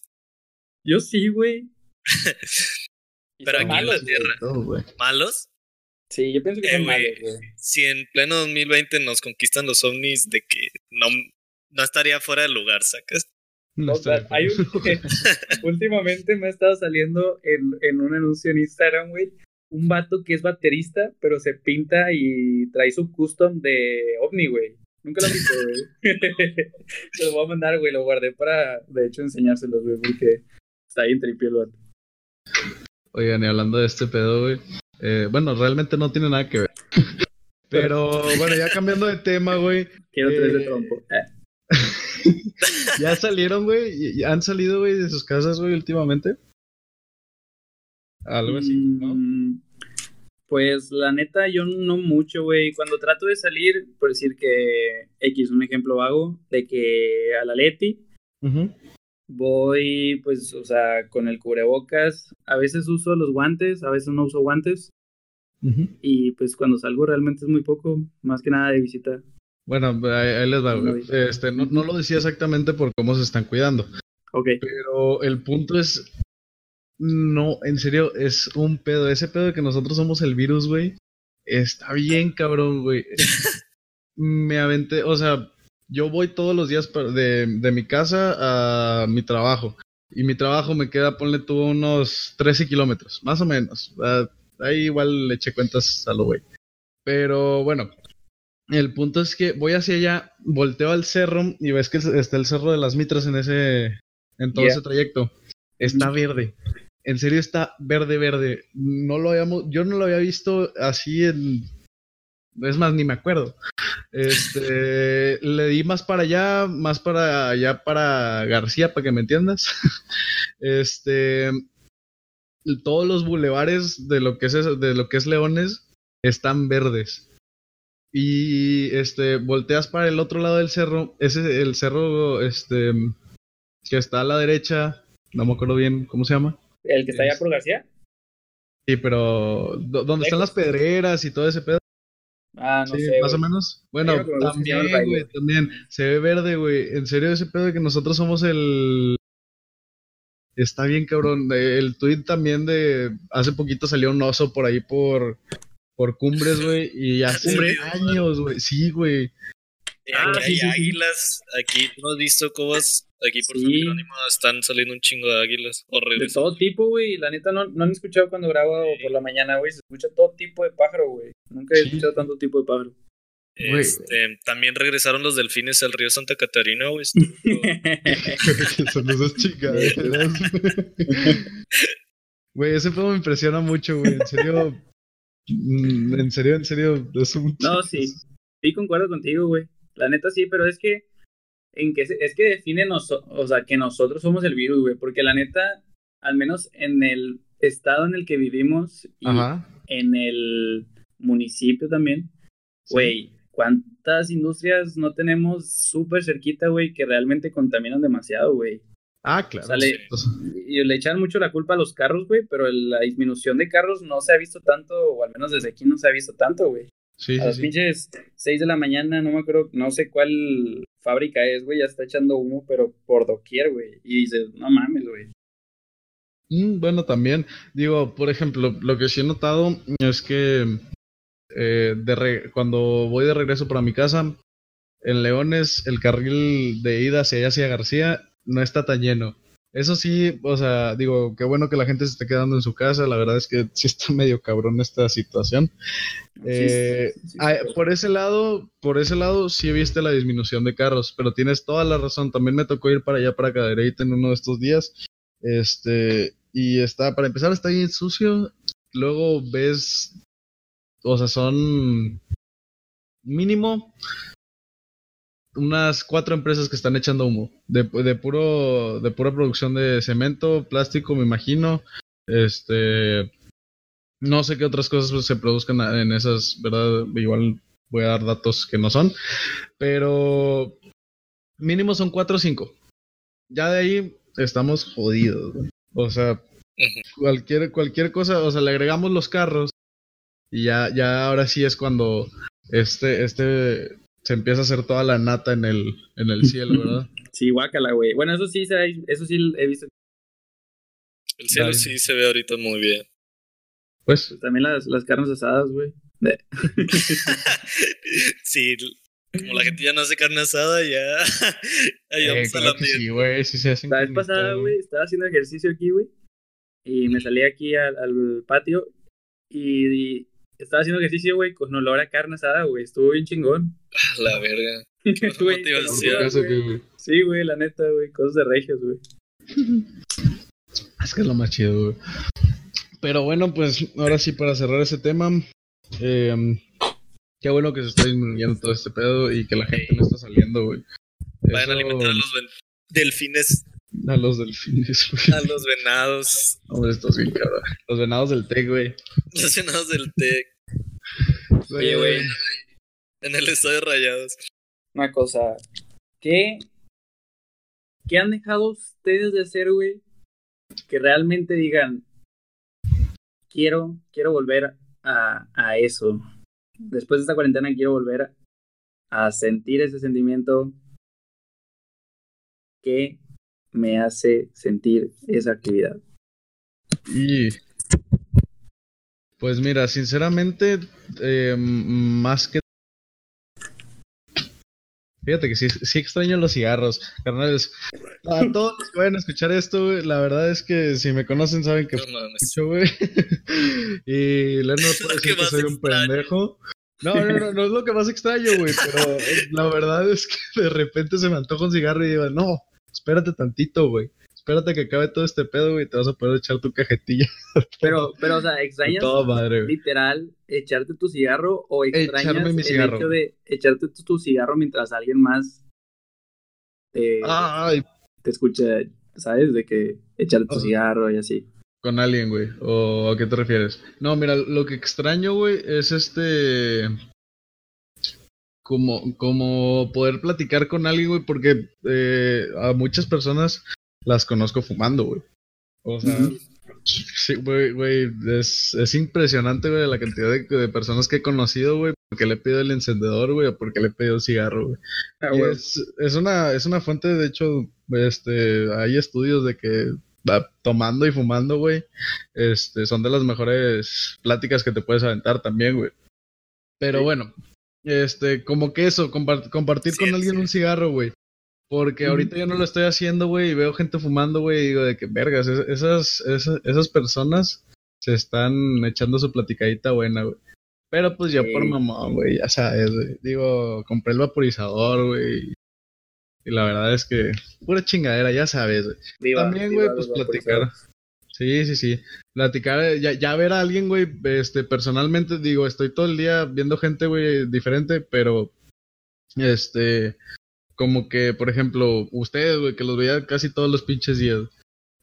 Yo sí, güey. [LAUGHS] Pero aquí en la Tierra. ¿Malos? Sí, yo pienso que son eh, malos, güey. Si en pleno 2020 nos conquistan los ovnis de que no no estaría fuera de lugar, ¿sacas? No, hay un, [LAUGHS] últimamente me ha estado saliendo en, en un anuncio en Instagram, güey, un vato que es baterista, pero se pinta y trae su custom de ovni, güey. Nunca lo he visto, güey. [LAUGHS] [LAUGHS] Se lo voy a mandar, güey. Lo guardé para, de hecho, enseñárselos, güey, porque está ahí en tripié el vato. Oigan, y hablando de este pedo, güey. Eh, bueno, realmente no tiene nada que ver. Pero bueno, ya cambiando de tema, güey. Quiero tres de eh, trompo. Eh. [LAUGHS] ¿Ya salieron, güey? ¿Han salido, güey, de sus casas, güey, últimamente? Algo así, ¿no? Mm, pues la neta, yo no mucho, güey. Cuando trato de salir, por decir que X, un ejemplo vago, de que a la Leti, voy, pues, o sea, con el cubrebocas. A veces uso los guantes, a veces no uso guantes. Y pues cuando salgo realmente es muy poco, más que nada de visita. Bueno, ahí, les va. Este, no, no, lo decía exactamente por cómo se están cuidando. Ok. Pero el punto es. No, en serio, es un pedo. Ese pedo de que nosotros somos el virus, güey. Está bien, cabrón, güey. [LAUGHS] Me aventé, o sea, yo voy todos los días de, de mi casa a mi trabajo. Y mi trabajo me queda, ponle tú, unos 13 kilómetros, más o menos. Ah, ahí igual le eché cuentas a lo güey. Pero bueno, el punto es que voy hacia allá, volteo al cerro y ves que está el cerro de las Mitras en ese, en todo ese trayecto. Está verde. En serio está verde, verde. No lo habíamos, yo no lo había visto así en, es más, ni me acuerdo. Este, [LAUGHS] le di más para allá, más para allá para García, para que me entiendas. [LAUGHS] Este, todos los bulevares de lo que es, de lo que es Leones están verdes y este volteas para el otro lado del cerro, ese es el cerro este que está a la derecha, no me acuerdo bien cómo se llama. ¿El que está allá por García? Sí, pero donde están las pedreras y todo ese pedo. Ah, no sé. Más o menos. Bueno, también, güey, también. Se ve verde, güey. En serio, ese pedo de que nosotros somos el. Está bien, cabrón. El tweet también de hace poquito salió un oso por ahí por, por cumbres, güey. Y hace años, güey. Sí, güey. Ah, hay águilas. Aquí, ¿no has visto cobas? Aquí por sí. están saliendo un chingo de águilas. Horribles. De todo tipo, güey. La neta, no, no han escuchado cuando grabo por la mañana, güey. Se escucha todo tipo de pájaro, güey. Nunca he escuchado tanto tipo de pájaro. Este, también regresaron los delfines al río Santa Catarina, güey. [LAUGHS] [LAUGHS] Son esas chingaderas. [LAUGHS] Güey, ese pedo me impresiona mucho, güey. En serio. Mm, en serio, en serio. Es un... No, sí. Sí, concuerdo contigo, güey. La neta sí, pero es que. En que es que define o sea, que nosotros somos el virus, güey. Porque la neta, al menos en el estado en el que vivimos y en el municipio también, güey, ¿cuántas industrias no tenemos súper cerquita, güey, que realmente contaminan demasiado, güey? Ah, claro. y le echan mucho la culpa a los carros, güey, pero la disminución de carros no se ha visto tanto, o al menos desde aquí no se ha visto tanto, güey. Sí, a las pinches 6 de la mañana, no me acuerdo, no sé cuál fábrica es, güey, ya está echando humo, pero por doquier, güey. Y dices, no mames, güey. Mm, bueno, también, digo, por ejemplo, lo que sí he notado es que eh, de cuando voy de regreso para mi casa, en Leones, el carril de ida hacia allá, hacia García, no está tan lleno. Eso sí, o sea, digo, qué bueno que la gente se esté quedando en su casa. La verdad es que sí está [LAUGHS] medio cabrón esta situación. Eh, por ese lado, por ese lado sí viste la disminución de carros, pero tienes toda la razón. También me tocó ir para allá para Cadereyta en uno de estos días. Este, y está, para empezar, está bien sucio. Luego ves o sea, son mínimo unas cuatro empresas que están echando humo de, de puro de pura producción de cemento, plástico, me imagino. Este no sé qué otras cosas se produzcan en esas, ¿verdad? Igual voy a dar datos que no son, pero mínimo son cuatro o cinco. Ya de ahí estamos jodidos. O sea, cualquier cualquier cosa, o sea, le agregamos los carros y ya, ya ahora sí es cuando este, este se empieza a hacer toda la nata en el, en el cielo, [LAUGHS] ¿verdad? Sí, guácala, güey. Bueno, eso sí, eso sí he visto. El cielo sí se ve ahorita muy bien. Pues, pues también las, las carnes asadas, güey. [LAUGHS] sí, como la gente ya no hace carne asada, ya. [LAUGHS] Ahí vamos a la sí, güey, sí se La vez pasada, güey, estaba haciendo ejercicio aquí, güey. Y me salí aquí al, al patio y, estaba haciendo ejercicio, güey, con olor a carne asada, güey. Estuvo bien chingón. La verga. sí, güey, la neta, güey. Cosas de regios, güey. [LAUGHS] Es que es lo más chido, güey. Pero bueno, pues ahora sí, para cerrar ese tema. Eh, qué bueno que se está disminuyendo todo este pedo y que la gente no está saliendo, güey. Vayan a alimentar a los delfines. A los delfines, güey. A los venados. Hombre, estás bien cabrón. Los venados del TEC, güey. Los venados del TEC. Oye, güey. En el estadio Rayados. Una cosa. ¿Qué? ¿Qué han dejado ustedes de hacer, güey? Que realmente digan. Quiero, quiero volver a, a eso. Después de esta cuarentena quiero volver a sentir ese sentimiento que me hace sentir esa actividad. Y pues mira, sinceramente, eh, más que... Fíjate que sí, sí extraño los cigarros, carnales. A todos los que vayan a escuchar esto, la verdad es que si me conocen saben que no, güey. [LAUGHS] y Leonard puede decir que soy un pendejo. No, no, no, no es lo que más extraño, güey, pero la verdad es que de repente se me antoja un cigarro y digo, no, espérate tantito, güey. Espérate que acabe todo este pedo, güey, te vas a poder echar tu cajetilla. [LAUGHS] Pero, pero, o sea, ¿extrañas literal echarte tu cigarro o extrañas el hecho de echarte tu, cigarro mientras alguien más te, te escucha, ¿sabes? De que echarte tu cigarro y así. Con alguien, güey. ¿O a qué te refieres? No, mira, lo que extraño, güey, es este como, como poder platicar con alguien, güey, porque eh, a muchas personas las conozco fumando, güey. O sea, sí, güey, güey, es, es, impresionante, güey, la cantidad de, de, personas que he conocido, güey, porque le pido el encendedor, güey, o porque le pido el cigarro, güey. Ah, es, es, una, es una fuente, de hecho, este, hay estudios de que tomando y fumando, güey, este, son de las mejores pláticas que te puedes aventar también, güey. Pero bueno, este, como que eso, compartir con alguien un cigarro, güey. Porque ahorita yo no lo estoy haciendo, güey, y veo gente fumando, güey, y digo de que, vergas, esas, esas, esas personas se están echando su platicadita buena, güey. Pero pues yo por mamón, güey, ya sabes, güey. Digo, compré el vaporizador, güey. Y la verdad es que, pura chingadera, ya sabes, güey. También, güey, pues platicar. Sí, sí, sí. Platicar, ya, ya ver a alguien, güey, este, personalmente, digo, estoy todo el día viendo gente, güey, diferente, pero, este, como que, por ejemplo, ustedes, güey, que los veía casi todos los pinches días.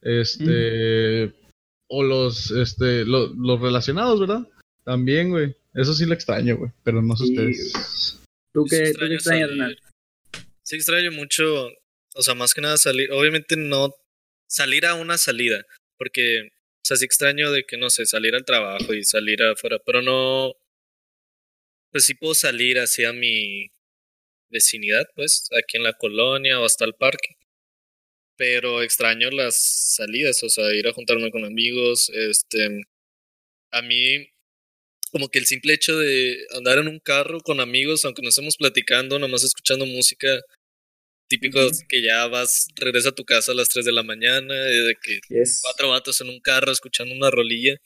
Este. O los, este, los relacionados, ¿verdad? También, güey. Eso sí lo extraño, güey. Pero no sé ustedes. ¿Tú qué, ¿tú extrañas, Sí, extraño mucho. O sea, más que nada salir. Obviamente no salir a una salida. Porque, o sea, sí extraño de que, no sé, salir al trabajo y salir afuera. Pero no. Pues sí puedo salir hacia mi vecinidad, pues, aquí en la colonia o hasta el parque. Pero extraño las salidas, o sea, ir a juntarme con amigos. Este, a mí, como que el simple hecho de andar en un carro con amigos, aunque no estemos platicando, nomás escuchando música, típico que ya vas, regresa a tu casa a las 3 de la mañana, de que cuatro vatos en un carro escuchando una rolilla.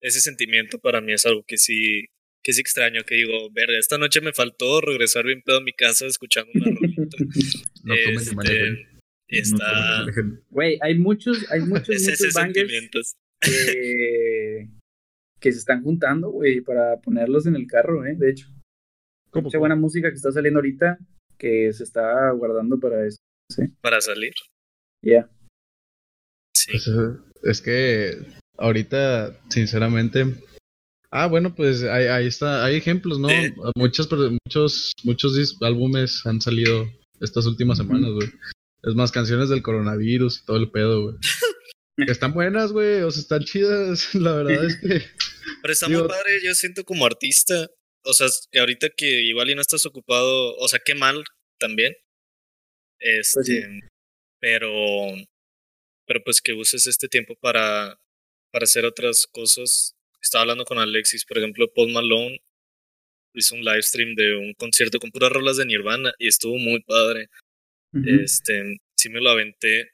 Ese sentimiento para mí es algo que sí, que es extraño, que digo, verga, esta noche me faltó regresar bien pedo a mi casa escuchando una rolita. [LAUGHS] no este, está... Güey, hay muchos, hay [LAUGHS] muchos, muchos bangers que, que se están juntando, güey, para ponerlos en el carro, eh, de hecho. Mucha buena música que está saliendo ahorita que se está guardando para eso. ¿sí? Para salir. Ya. Sí. Pues, es que ahorita, sinceramente, Ah, bueno, pues ahí, ahí está, hay ejemplos, ¿no? Muchos, muchos, muchos álbumes han salido estas últimas semanas, güey. Es más, canciones del coronavirus y todo el pedo, güey. [LAUGHS] están buenas, güey, o sea, están chidas, [LAUGHS] la verdad es que... Pero está muy padre, yo siento como artista, o sea, que ahorita que igual y no estás ocupado, o sea, qué mal también. Pues este, pero, pero pues que uses este tiempo para, para hacer otras cosas estaba hablando con Alexis, por ejemplo, Paul Malone hizo un live stream de un concierto con puras rolas de Nirvana y estuvo muy padre. Este, sí me lo aventé.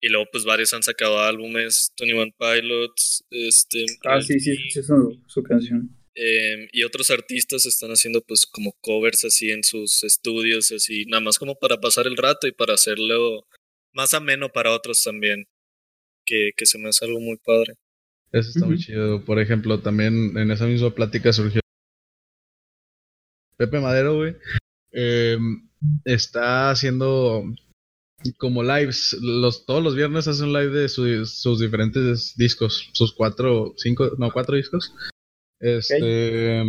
Y luego pues varios han sacado álbumes, Tony One Pilots, este... Ah, sí, sí, sí, su, su canción. Em, y otros artistas están haciendo pues como covers así en sus estudios, así, nada más como para pasar el rato y para hacerlo más ameno para otros también, que, que se me hace algo muy padre. Eso está muy chido. Por ejemplo, también en esa misma plática surgió Pepe Madero, güey. Em, está haciendo como lives. Los, todos los viernes hace un live de sus diferentes discos. Sus cuatro, cinco, no, cuatro discos. Este.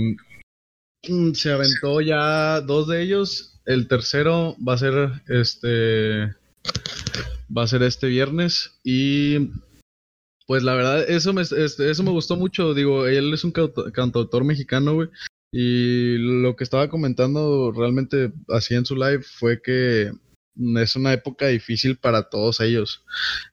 Mm, se aventó ya dos de ellos. El tercero va a ser este. Va a ser este viernes. Y pues la verdad, eso me, este, eso me gustó mucho. Digo, él es un cantautor mexicano, güey. Y lo que estaba comentando realmente así en su live fue que es una época difícil para todos ellos.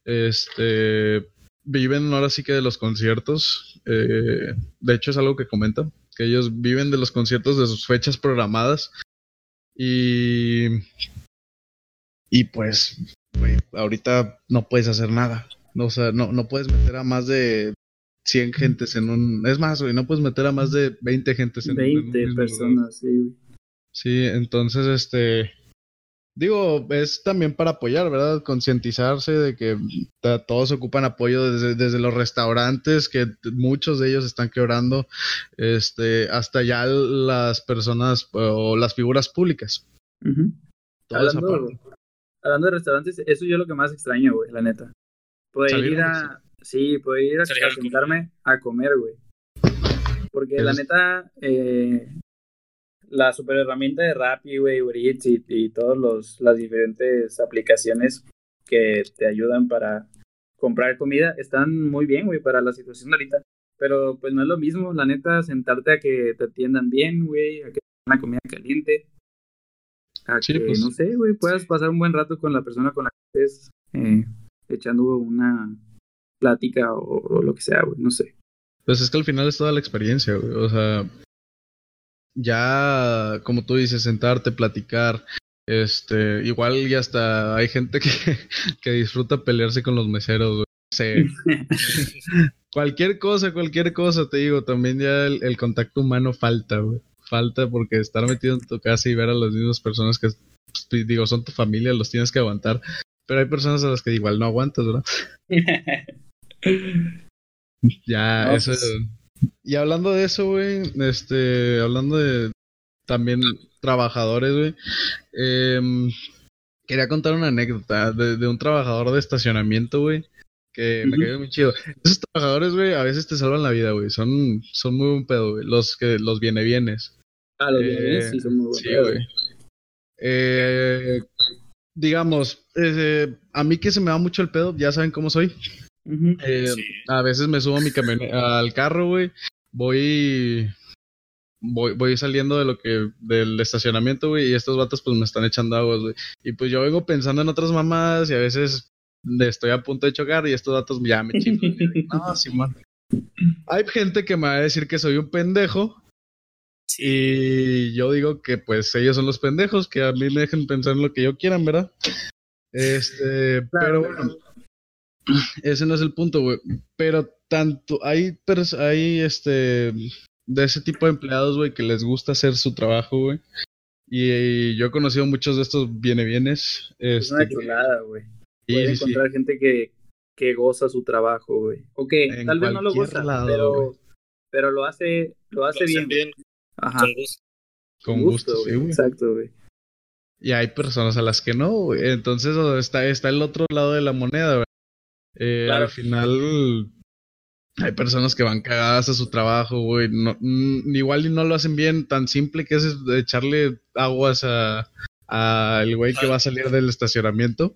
Este viven ahora sí que de los conciertos. Eh, de hecho, es algo que comenta, que ellos viven de los conciertos de sus fechas programadas. Y. Y pues, güey, ahorita no puedes hacer nada. O sea, no, no puedes meter a más de 100 gentes en un... Es más, güey, no puedes meter a más de 20 gentes en 20 un... personas, sí, Sí, entonces, este... Digo, es también para apoyar, ¿verdad? Concientizarse de que todos ocupan apoyo desde, desde, los restaurantes, que muchos de ellos están quebrando, este, hasta ya las personas o las figuras públicas. hablando, hablando, de restaurantes, eso yo lo que más extraño, güey, la neta. Poder ir a. Sí, poder ir a, sentarme a comer, güey. Porque la neta, eh, la super herramienta de Rappi, güey, Uber Eats y, y todas las diferentes aplicaciones que te ayudan para comprar comida están muy bien, güey, para la situación ahorita. Pero pues no es lo mismo, la neta, sentarte a que te atiendan bien, güey, a que una comida caliente. A que, pues no sé, güey, puedas pasar un buen rato con la persona con la que estés. Eh, echando una plática o, lo que sea, güey, no sé. Pues es que al final es toda la experiencia, güey. O sea, ya, como tú dices, sentarte, platicar. Este, igual y hasta hay gente que, [LAUGHS] que disfruta pelearse con los meseros, güey. Sí. [LAUGHS] cualquier cosa, cualquier cosa, te digo, también ya el, contacto humano falta, güey. Falta porque estar metido en tu casa y ver a las mismas personas que, pues, digo, son tu familia, los tienes que aguantar. Pero hay personas a las que igual no aguantas, ¿verdad? [LAUGHS] ya, eso. Pues. Y hablando de eso, güey, este, hablando de también trabajadores, güey, em, quería contar una anécdota de, de un trabajador de estacionamiento, güey, que me cayó muy chido. Esos trabajadores, güey, a veces te salvan la vida, güey. Son, son muy buen pedo, güey. Los que los viene bienes. Ah, los viene bienes sí son muy buenos. Sí, güey. Eh, digamos, eh, a mí que se me va mucho el pedo, ya saben cómo soy. Eh, a veces me subo a mi al carro, güey. Voy, voy, voy saliendo de lo que, del estacionamiento, güey, y estos vatos pues me están echando aguas, güey. Y pues yo vengo pensando en otras mamadas y a veces estoy a punto de chocar y estos datos ya me chiflan. [LAUGHS] no, Simón. Hay gente que me va a decir que soy un pendejo. Y yo digo que pues ellos son los pendejos, que a mí me dejen pensar en lo que yo quieran, ¿verdad? Este, pero bueno, ese no es el punto, güey. Pero tanto, hay, hay este, de ese tipo de empleados, güey, que les gusta hacer su trabajo, güey. Y, yo he conocido muchos de estos viene bienes. Es una este, chulada, güey. Puede encontrar gente que, que goza su trabajo, güey. O que tal vez no lo goza, pero, pero lo hace, lo hace bien. Ajá. Con gusto. Con gusto, sí, güey. Exacto, güey. Y hay personas a las que no, güey. Entonces está, está el otro lado de la moneda, güey. Eh, Al final hay personas que van cagadas a su trabajo, güey. No, mm, igual y no lo hacen bien, tan simple que es echarle aguas a, a el güey que va a salir del estacionamiento.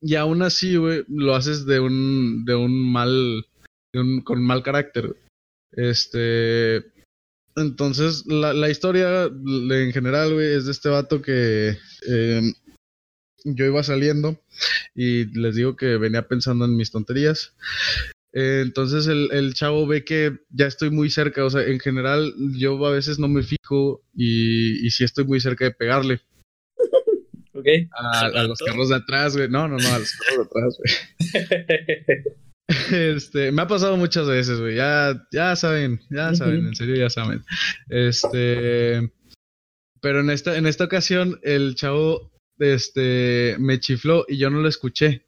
Y aún así, güey, lo haces de un, de un mal, de un, con mal carácter. Este, entonces, la, la historia en general, güey, es de este vato que eh, yo iba saliendo y les digo que venía pensando en mis tonterías. Eh, entonces el, el, chavo ve que ya estoy muy cerca, o sea, en general yo a veces no me fijo y, y sí estoy muy cerca de pegarle. [LAUGHS] A, los carros de atrás, güey. No, no, no, a los carros de atrás, güey. [LAUGHS] Este, me ha pasado muchas veces, güey. Ya, ya saben, ya saben, en serio ya saben. Este, pero en esta, en esta ocasión el chavo, este, me chifló y yo no lo escuché.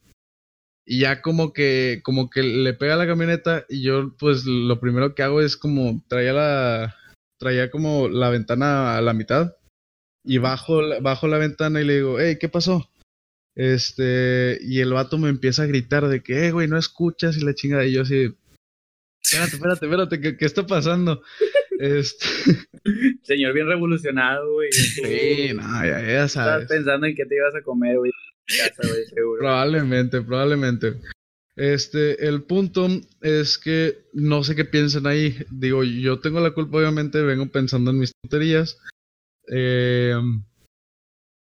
Y ya como que, como que le pega la camioneta y yo, pues, lo primero que hago es como traía la, traía como la ventana a la mitad y bajo, bajo la ventana y le digo, hey, ¿qué pasó? Este, y el vato me empieza a gritar de que, eh, güey, no escuchas y la chingada. Y yo así, espérate, espérate, espérate, ¿qué, qué está pasando? Este... [LAUGHS] Señor bien revolucionado, güey. Sí, no, ya, ya sabes. Estabas pensando en qué te ibas a comer, güey. Probablemente, probablemente. Este, el punto es que no sé qué piensan ahí. Digo, yo tengo la culpa, obviamente, vengo pensando en mis tonterías. Eh,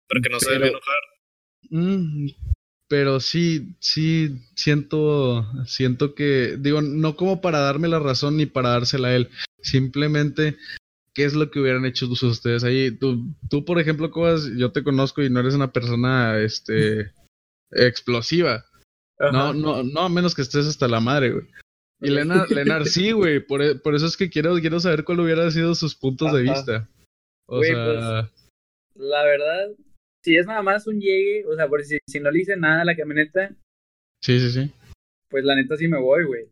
pero que no se debe enojar. Mm, pero sí, sí, siento, siento que, digo, no como para darme la razón ni para dársela a él, simplemente qué es lo que hubieran hecho ustedes ahí. Tú, tú por ejemplo, Cobas, yo te conozco y no eres una persona, este, [LAUGHS] explosiva. No, no, no, a menos que estés hasta la madre, güey. Y Lenar, [LAUGHS] Lenar sí, güey, por, por, eso es que quiero, quiero saber cuál hubiera sido sus puntos de vista. O sea... Pues, la verdad, si es nada más un llegue, o sea, por si, si no le hice nada a la camioneta. Sí, sí, sí. Pues la neta sí me voy, güey.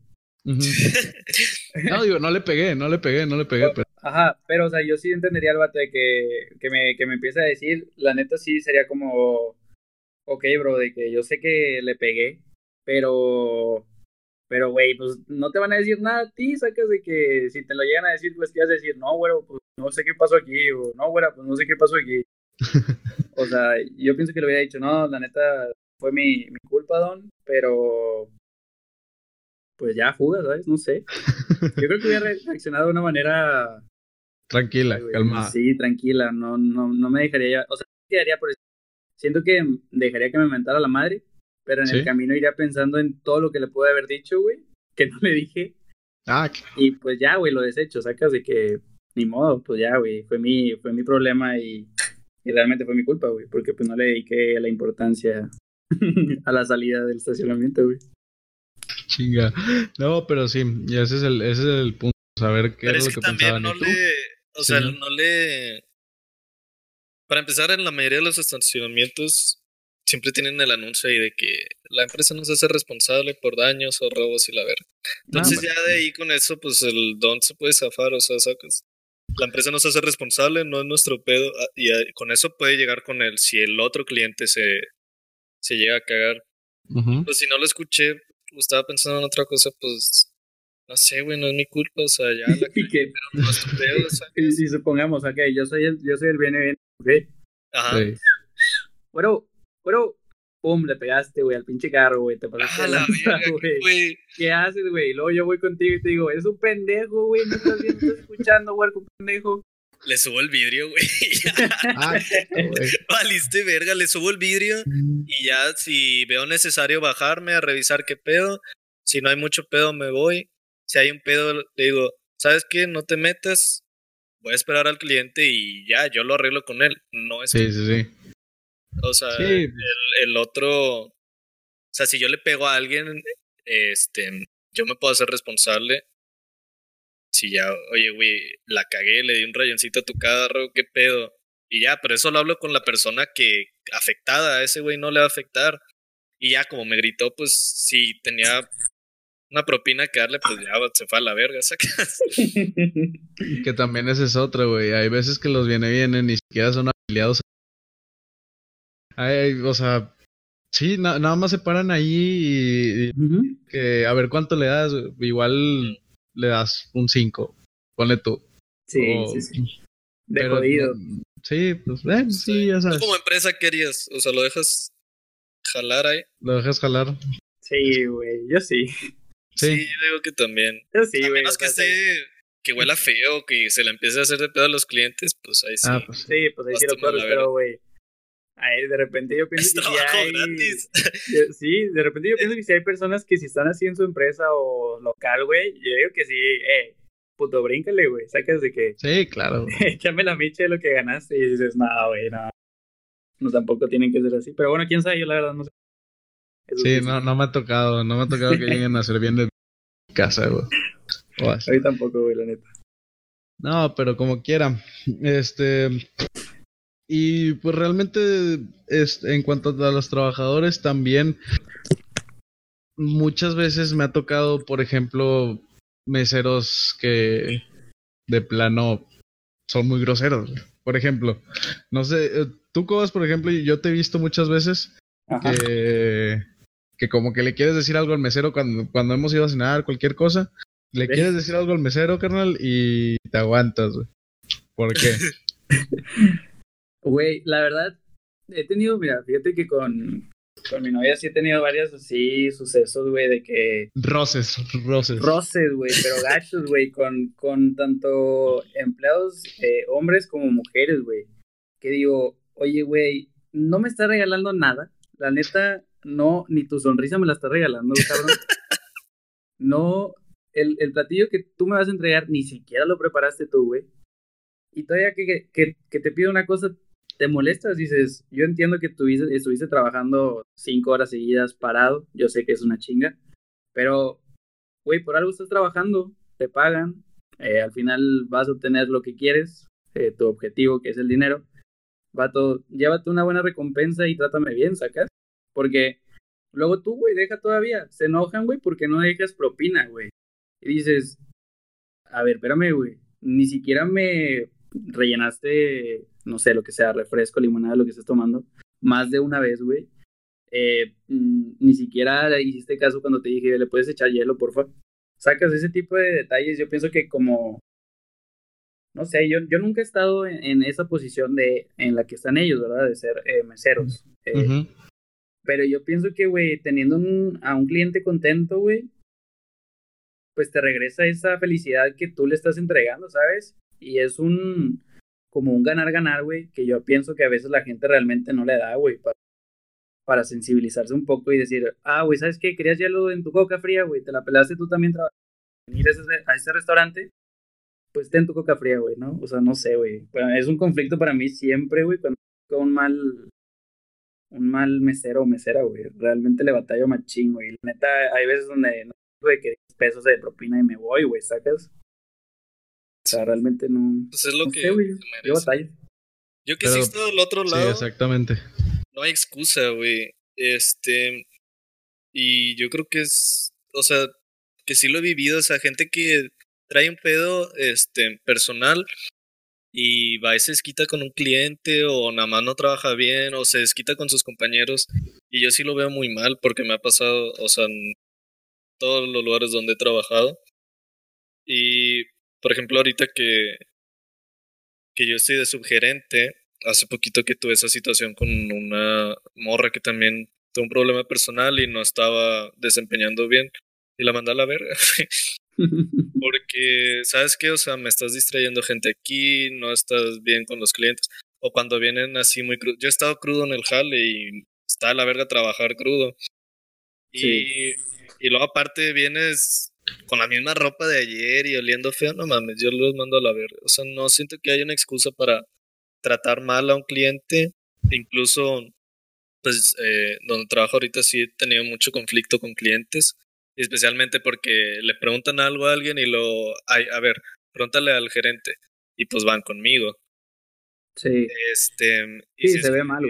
[LAUGHS] no, digo, no le pegué, no le pegué, no le pegué. Pero... Ajá, pero o sea, yo sí entendería al vato de que, que, me, que me empieza a decir, la neta sí sería como, ok, bro, de que yo sé que le pegué, pero pero, güey, pues no te van a decir nada a ti, sacas de que si te lo llegan a decir, pues a decir, no, güero, pues no sé qué pasó aquí, o no, güera, pues no sé qué pasó aquí. [LAUGHS] o sea, yo pienso que le hubiera dicho, no, la neta, fue mi, mi culpa, Don, pero pues ya fuga, ¿sabes? No sé. [LAUGHS] Yo creo que hubiera reaccionado de una manera tranquila, calmada. Sí, tranquila, no, no, no me dejaría, o sea, quedaría por eso. Siento que dejaría que me mentara la madre, pero en el camino iría pensando en todo lo que le pude haber dicho, güey, que no le dije. Ah, y pues ya, güey, lo desecho, sacas de que ni modo, pues ya, güey, fue mi, fue mi problema y, y realmente fue mi culpa, güey, porque pues no le dediqué la importancia [LAUGHS] a la salida del estacionamiento, güey. Chinga. No, pero sí, y ese es el, ese es el punto, saber qué es, lo que, no le, o sea, no le para empezar, en la mayoría de los estacionamientos siempre tienen el anuncio ahí de que la empresa no se hace responsable por daños o robos y la verga. Entonces ya de ahí con eso, pues el don se puede zafar, o sea, sacas. La empresa no se hace responsable, no es nuestro pedo, ah, y con eso puede llegar con él si el otro cliente se, se llega a cagar. Pues si no lo escuché, estaba pensando en otra cosa, pues no sé, güey, no es mi culpa, o sea, ya [LAUGHS] la y que, pero no es [LAUGHS] y, si supongamos, ok, yo soy el, yo soy el viene bien, ok. Ajá. Sí. Bueno, bueno, pum, le pegaste, güey, al pinche carro, güey, te pasaste ah, la verga, güey. ¿Qué haces, güey? Y luego yo voy contigo y te digo, eres un pendejo, güey, no estás viendo, estás escuchando, güey, un pendejo. Le subo el vidrio, güey. ah, Valiste verga, le subo el vidrio y ya si veo necesario bajarme a revisar qué pedo, si no hay mucho pedo me voy. Si hay un pedo, le digo, ¿sabes qué? No te metas, voy a esperar al cliente y ya, yo lo arreglo con él. No es. Sí, sí, sí. O sea, el, el, otro. O sea, si yo le pego a alguien, este, yo me puedo hacer responsable. Si ya, oye, güey, la cagué, le di un rayoncito a tu carro, qué pedo. Y ya, pero eso lo hablo con la persona que afectada, a ese güey no le va a afectar. Y ya, como me gritó, pues si tenía una propina que darle, pues ya se fue a la verga, sacas. [LAUGHS] que también ese es otro, güey. Hay veces que los viene vienen ni siquiera son afiliados. Hay, o sea, sí, nada más se paran ahí y, que a ver cuánto le das. Igual le das un 5, ponle tú. Sí, sí, sí. De jodido. Sí, pues, eh, sí, ya sabes. como empresa querías, o sea, lo dejas jalar ahí. Lo dejas jalar. Sí, güey, yo sí. Sí, digo que también. sí, a menos que esté, que huela feo, que se le empiece a hacer de pedo a los clientes, pues ahí sí. Ah, pues, sí, pues ahí sí lo puedo, pero güey. De repente yo pienso que si hay... gratis. sí, de repente yo pienso que si hay personas que si están así en su empresa o local, güey, yo digo que sí, eh, puto, bríncale, güey, sacas de que... Sí, claro. [LAUGHS] Échame la micha de lo que ganaste y dices, no, güey, no. No, tampoco tienen que ser así. Pero bueno, quién sabe, yo la verdad no sé. sí, no, no me ha tocado, no me ha tocado que [LAUGHS] lleguen a ser bien de casa, güey. A mí tampoco, güey, la neta. No, pero como quiera. Este. Y pues realmente, este, en cuanto a los trabajadores, también muchas veces me ha tocado, por ejemplo, meseros que de plano son muy groseros. Por ejemplo, no sé, eh, tú cobas, por ejemplo, y yo te he visto muchas veces que que como que le quieres decir algo al mesero cuando, cuando hemos ido a cenar, cualquier cosa, le quieres decir algo al mesero, carnal, y te aguantas, güey. ¿Por qué? [LAUGHS] Güey, la verdad, he tenido, mira, fíjate que con, con mi novia sí he tenido varios así sucesos, güey, de que... Roces, roces. Roces, güey, pero [LAUGHS] gachos, güey, con, con tanto empleados, eh, hombres como mujeres, güey. Que digo, oye, güey, no me está regalando nada. La neta, no, ni tu sonrisa me la estás regalando, cabrón. [LAUGHS] no, el, el, platillo que tú me vas a entregar ni siquiera lo preparaste tú, güey. Y todavía que, que, que te pido una cosa, te molestas, dices, yo entiendo que tuviste, estuviste trabajando cinco horas seguidas parado, yo sé que es una chinga, pero, güey, por algo estás trabajando, te pagan, eh, al final vas a obtener lo que quieres, eh, tu objetivo que es el dinero, vato, llévate una buena recompensa y trátame bien, ¿sacas? Porque luego tú, güey, deja todavía. Se enojan, güey, porque no dejas propina, güey. Y dices, a ver, espérame, güey. Ni siquiera me rellenaste, no sé, lo que sea, refresco, limonada, lo que estés tomando, más de una vez, güey. Eh, mm, ni siquiera hiciste caso cuando te dije, le puedes echar hielo, porfa. Sacas ese tipo de detalles. Yo pienso que como no sé, yo, yo nunca he estado en, esa posición de en la que están ellos, ¿verdad? De ser eh, meseros. Eh, pero yo pienso que, güey, teniendo a un cliente contento, güey, pues te regresa esa felicidad que tú le estás entregando, ¿sabes? Y es un, como un ganar-ganar, güey, que yo pienso que a veces la gente realmente no le da, güey, para sensibilizarse un poco y decir, ah, güey, ¿sabes qué? Querías hielo en tu coca fría, güey, te la pelaste tú también venir a ese, restaurante, pues ten tu coca fría, güey, ¿no? O sea, no sé, güey. es un conflicto para mí siempre, güey, cuando un mal un mal mesero o mesera, güey. Realmente le batallo machín, güey. La neta, hay veces donde no tuve que 10 pesos de propina y me voy, güey, ¿sacas? O sea, realmente no. Pues es lo que. Sé, yo batallo. Yo que sí estoy del otro lado. Sí, exactamente. No hay excusa, güey. Este. Y yo creo que es. O sea, que sí lo he vivido. O sea, gente que trae un pedo este, personal y va y se desquita con un cliente o nada más no trabaja bien o se desquita con sus compañeros y yo sí lo veo muy mal porque me ha pasado, o sea, en todos los lugares donde he trabajado y por ejemplo ahorita que que yo estoy de subgerente, hace poquito que tuve esa situación con una morra que también tuvo un problema personal y no estaba desempeñando bien y la mandé a la verga. [LAUGHS] Porque, ¿sabes qué? O sea, me estás distrayendo gente aquí, no estás bien con los clientes. O cuando vienen así muy crudo. Yo he estado crudo en el jale y está a la verga trabajar crudo. Y, y luego aparte vienes con la misma ropa de ayer y oliendo feo, no mames, yo los mando a la verga. O sea, no siento que haya una excusa para tratar mal a un cliente. Incluso, pues, eh, donde trabajo ahorita sí he tenido mucho conflicto con clientes especialmente porque le preguntan algo a alguien y lo, ay, a ver, pregúntale al gerente y pues van conmigo. Sí. Este, y sí, se ve mal,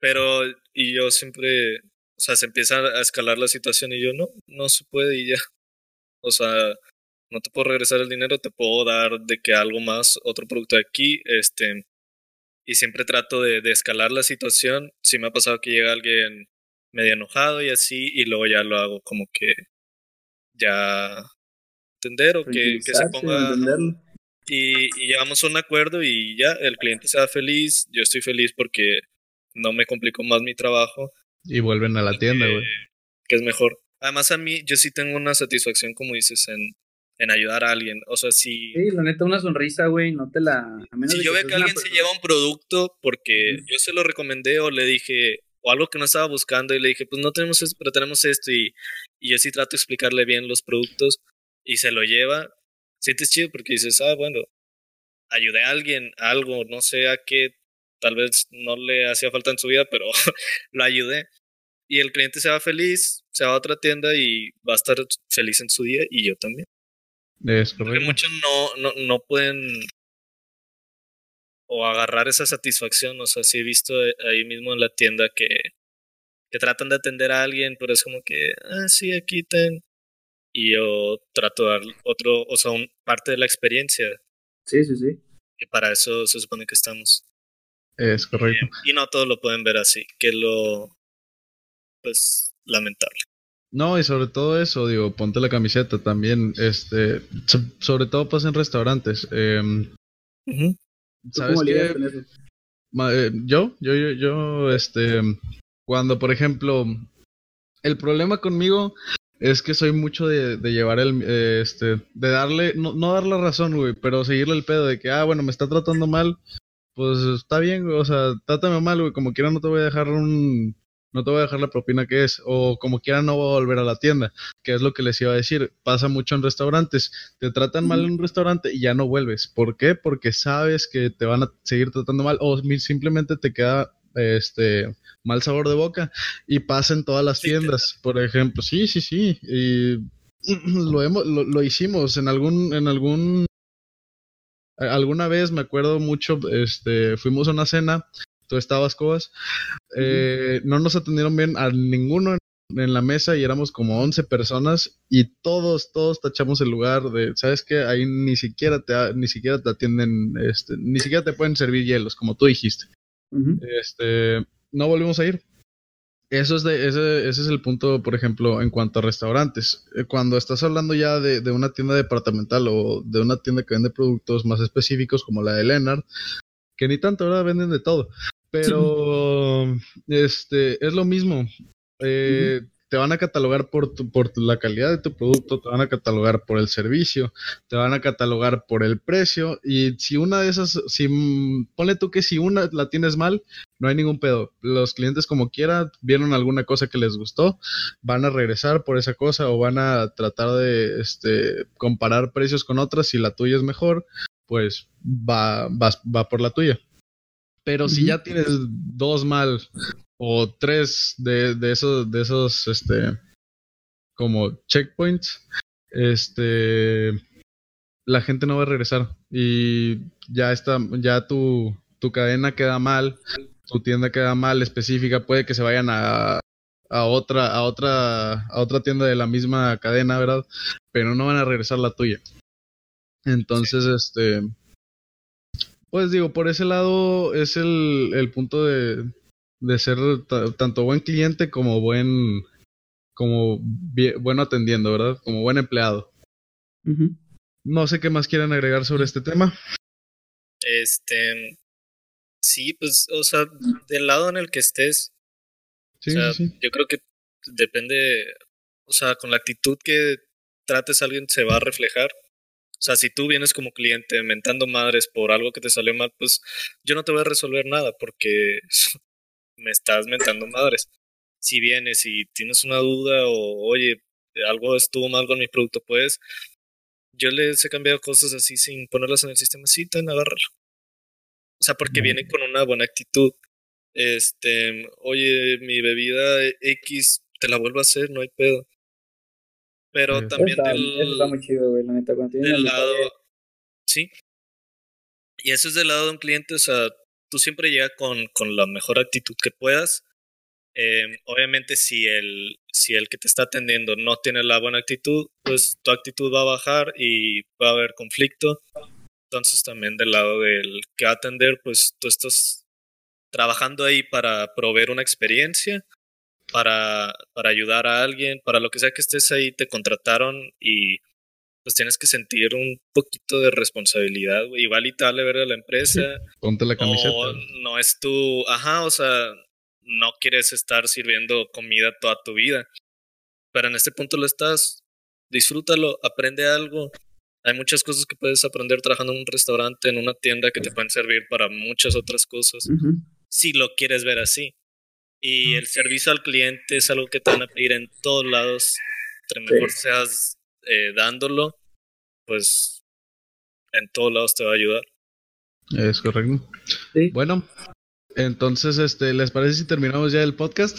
Pero, y yo siempre, o sea, se empieza a escalar la situación y yo, no, no se puede y ya. O sea, no te puedo regresar el dinero, te puedo dar de que algo más, otro producto de aquí, este, y siempre trato de, de escalar la situación. Si me ha pasado que llega alguien medio enojado y así, y luego ya lo hago como que ya entender o que, que se ponga... Y, y, llegamos a un acuerdo y ya, el cliente sea feliz, yo estoy feliz porque no me complicó más mi trabajo. Y vuelven a la tienda, güey. Que es mejor. Además a mí, yo sí tengo una satisfacción, como dices, en, en ayudar a alguien. O sea, si... Sí, la neta, una sonrisa, güey, no te la... si yo veo que alguien se lleva un producto porque yo se lo recomendé o le dije, o algo que no estaba buscando y le dije, pues no tenemos esto, pero tenemos esto y, y yo sí trato de explicarle bien los productos y se lo lleva, sientes chido porque dices, ah, bueno, ayudé a alguien, algo, no sé a qué, tal vez no le hacía falta en su vida, pero [LAUGHS] lo ayudé. Y el cliente se va feliz, se va a otra tienda y va a estar feliz en su día y yo también. Es Porque muchos no, no, no pueden o agarrar esa satisfacción. O sea, sí he visto ahí mismo en la tienda que, que tratan de atender a alguien, pero es como que, ah, sí, aquí ten. Y yo trato de dar otro, o sea, un, parte de la experiencia. Sí, sí, sí. Y para eso se supone que estamos. Es correcto. Y, no todos lo pueden ver así, que lo, pues, lamentable. No, y sobre todo eso, digo, ponte la camiseta también, este, sobre todo pasa en restaurantes. Eh, ¿Sabes qué? Eh, yo, yo, yo, yo, este, cuando por ejemplo, el problema conmigo es que soy mucho de, de llevar el, eh, este, de darle, no, no darle razón, güey, pero seguirle el pedo de que, ah, bueno, me está tratando mal, pues está bien, güey, o sea, trátame mal, güey, como quiera no te voy a dejar un, no te voy a dejar la propina que es, o como quiera no voy a volver a la tienda, que es lo que les iba a decir. Pasa mucho en restaurantes, te tratan mal en un restaurante y ya no vuelves. ¿Por qué? Porque sabes que te van a seguir tratando mal o simplemente te queda este mal sabor de boca y pasa en todas las tiendas, por ejemplo. Sí, sí, sí, y [CLEARS THROAT] lo hemos lo, hicimos en algún en algún alguna vez me acuerdo mucho este fuimos a una cena tú estabas, Cobas. Eh, no nos atendieron bien a ninguno en, la mesa y éramos como 11 personas y todos, todos tachamos el lugar de, ¿sabes qué? Ahí ni siquiera te, ni siquiera te atienden, este, ni siquiera te pueden servir hielos, como tú dijiste. Este, no volvimos a ir. Eso es de, ese, ese es el punto, por ejemplo, en cuanto a restaurantes. Eh, cuando estás hablando ya de, de, una tienda departamental o de una tienda que vende productos más específicos como la de Leonard, que ni tanto, ahora venden de todo. Pero [LAUGHS] este es lo mismo. Eh, te van a catalogar por, tu, por la calidad de tu producto, te van a catalogar por el servicio, te van a catalogar por el precio y si una de esas, si ponle tú que si una la tienes mal, no hay ningún pedo. Los clientes como quiera, vieron alguna cosa que les gustó, van a regresar por esa cosa o van a tratar de este, comparar precios con otras. Si la tuya es mejor, pues va, va, por la tuya. Pero si ya tienes dos mal o tres de, de esos, de esos, este, como checkpoints, este, la gente no va a regresar y ya está, ya tu, tu cadena queda mal, tu tienda queda mal específica, puede que se vayan a, a otra, a otra, a otra tienda de la misma cadena, ¿verdad? Pero no van a regresar la tuya. Entonces, este, pues digo, por ese lado es el, el punto de, de ser tanto buen cliente como buen, como bueno atendiendo, ¿verdad? Como buen empleado. No sé qué más quieren agregar sobre este tema. Este, sí, pues, o sea, del lado en el que estés, sí, yo creo que depende, o sea, con la actitud que trates a alguien se va a reflejar. O sea, si tú vienes como cliente mentando madres por algo que te salió mal, pues yo no te voy a resolver nada porque [LAUGHS] me estás mentando madres. Si vienes y tienes una duda o, oye, algo estuvo mal con mi producto, pues yo les he cambiado cosas así sin ponerlas en el sistema, sí, ten, agárralo. O sea, porque viene con una buena actitud. Este, oye, mi bebida X te la vuelvo a hacer, no hay pedo. Pero también está, muy chido, güey, la neta, del lado, sí. Y eso es del lado de un cliente, o sea, tú siempre llegas con, con la mejor actitud que puedas Em, obviamente si el, si el que te está atendiendo no tiene la buena actitud, pues tu actitud va a bajar y va a haber conflicto. Entonces también del lado del que va a atender, pues tú estás trabajando ahí para proveer una experiencia, para, para ayudar a alguien, para lo que sea que estés ahí, te contrataron y pues tienes que sentir un poquito de responsabilidad, Igual y tal, ver a la empresa. Ponte la camiseta. no es tu, ajá, o sea, no quieres estar sirviendo comida toda tu vida. Pero en este punto lo estás, disfrútalo, aprende algo. Hay muchas cosas que puedes aprender trabajando en un restaurante, en una tienda que te pueden servir para muchas otras cosas, si lo quieres ver así. Y el servicio al cliente es algo que te van a pedir en todos lados. Entre mejor seas eh, dándolo, pues en todos lados te va a ayudar. Es correcto. Bueno, entonces, este, ¿les parece si terminamos ya el podcast?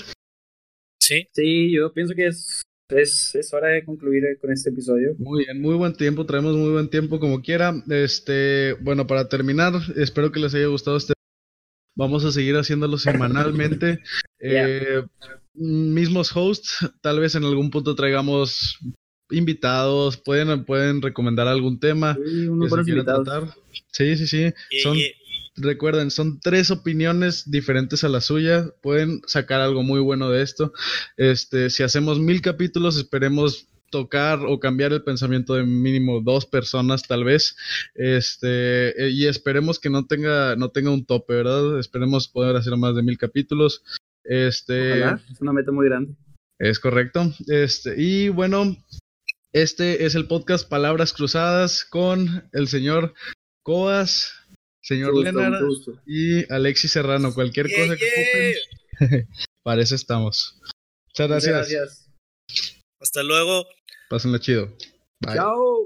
Sí. Sí, yo pienso que es, es, es hora de concluir con este episodio. Muy bien, muy buen tiempo, traemos muy buen tiempo como quiera. Este, bueno, para terminar, espero que les haya gustado este. Vamos a seguir haciéndolo semanalmente. [LAUGHS] eh, mismos hosts, tal vez en algún punto traigamos invitados, pueden, pueden recomendar algún tema sí, que se tratar. Sí, sí, sí. Son, recuerden, son tres opiniones diferentes a la suya. Pueden sacar algo muy bueno de esto. Este, si hacemos mil capítulos, esperemos tocar o cambiar el pensamiento de mínimo dos personas tal vez este eh, y esperemos que no tenga no tenga un tope verdad esperemos poder hacer más de mil capítulos este es una meta muy grande es correcto este y bueno este es el podcast Palabras Cruzadas con el señor Coas señor gusto, y Alexis Serrano. Cualquier cosa que ocupen, [LAUGHS] para eso estamos. Muchas gracias. gracias. Hasta luego. Pásenlo chido. Bye. Chao.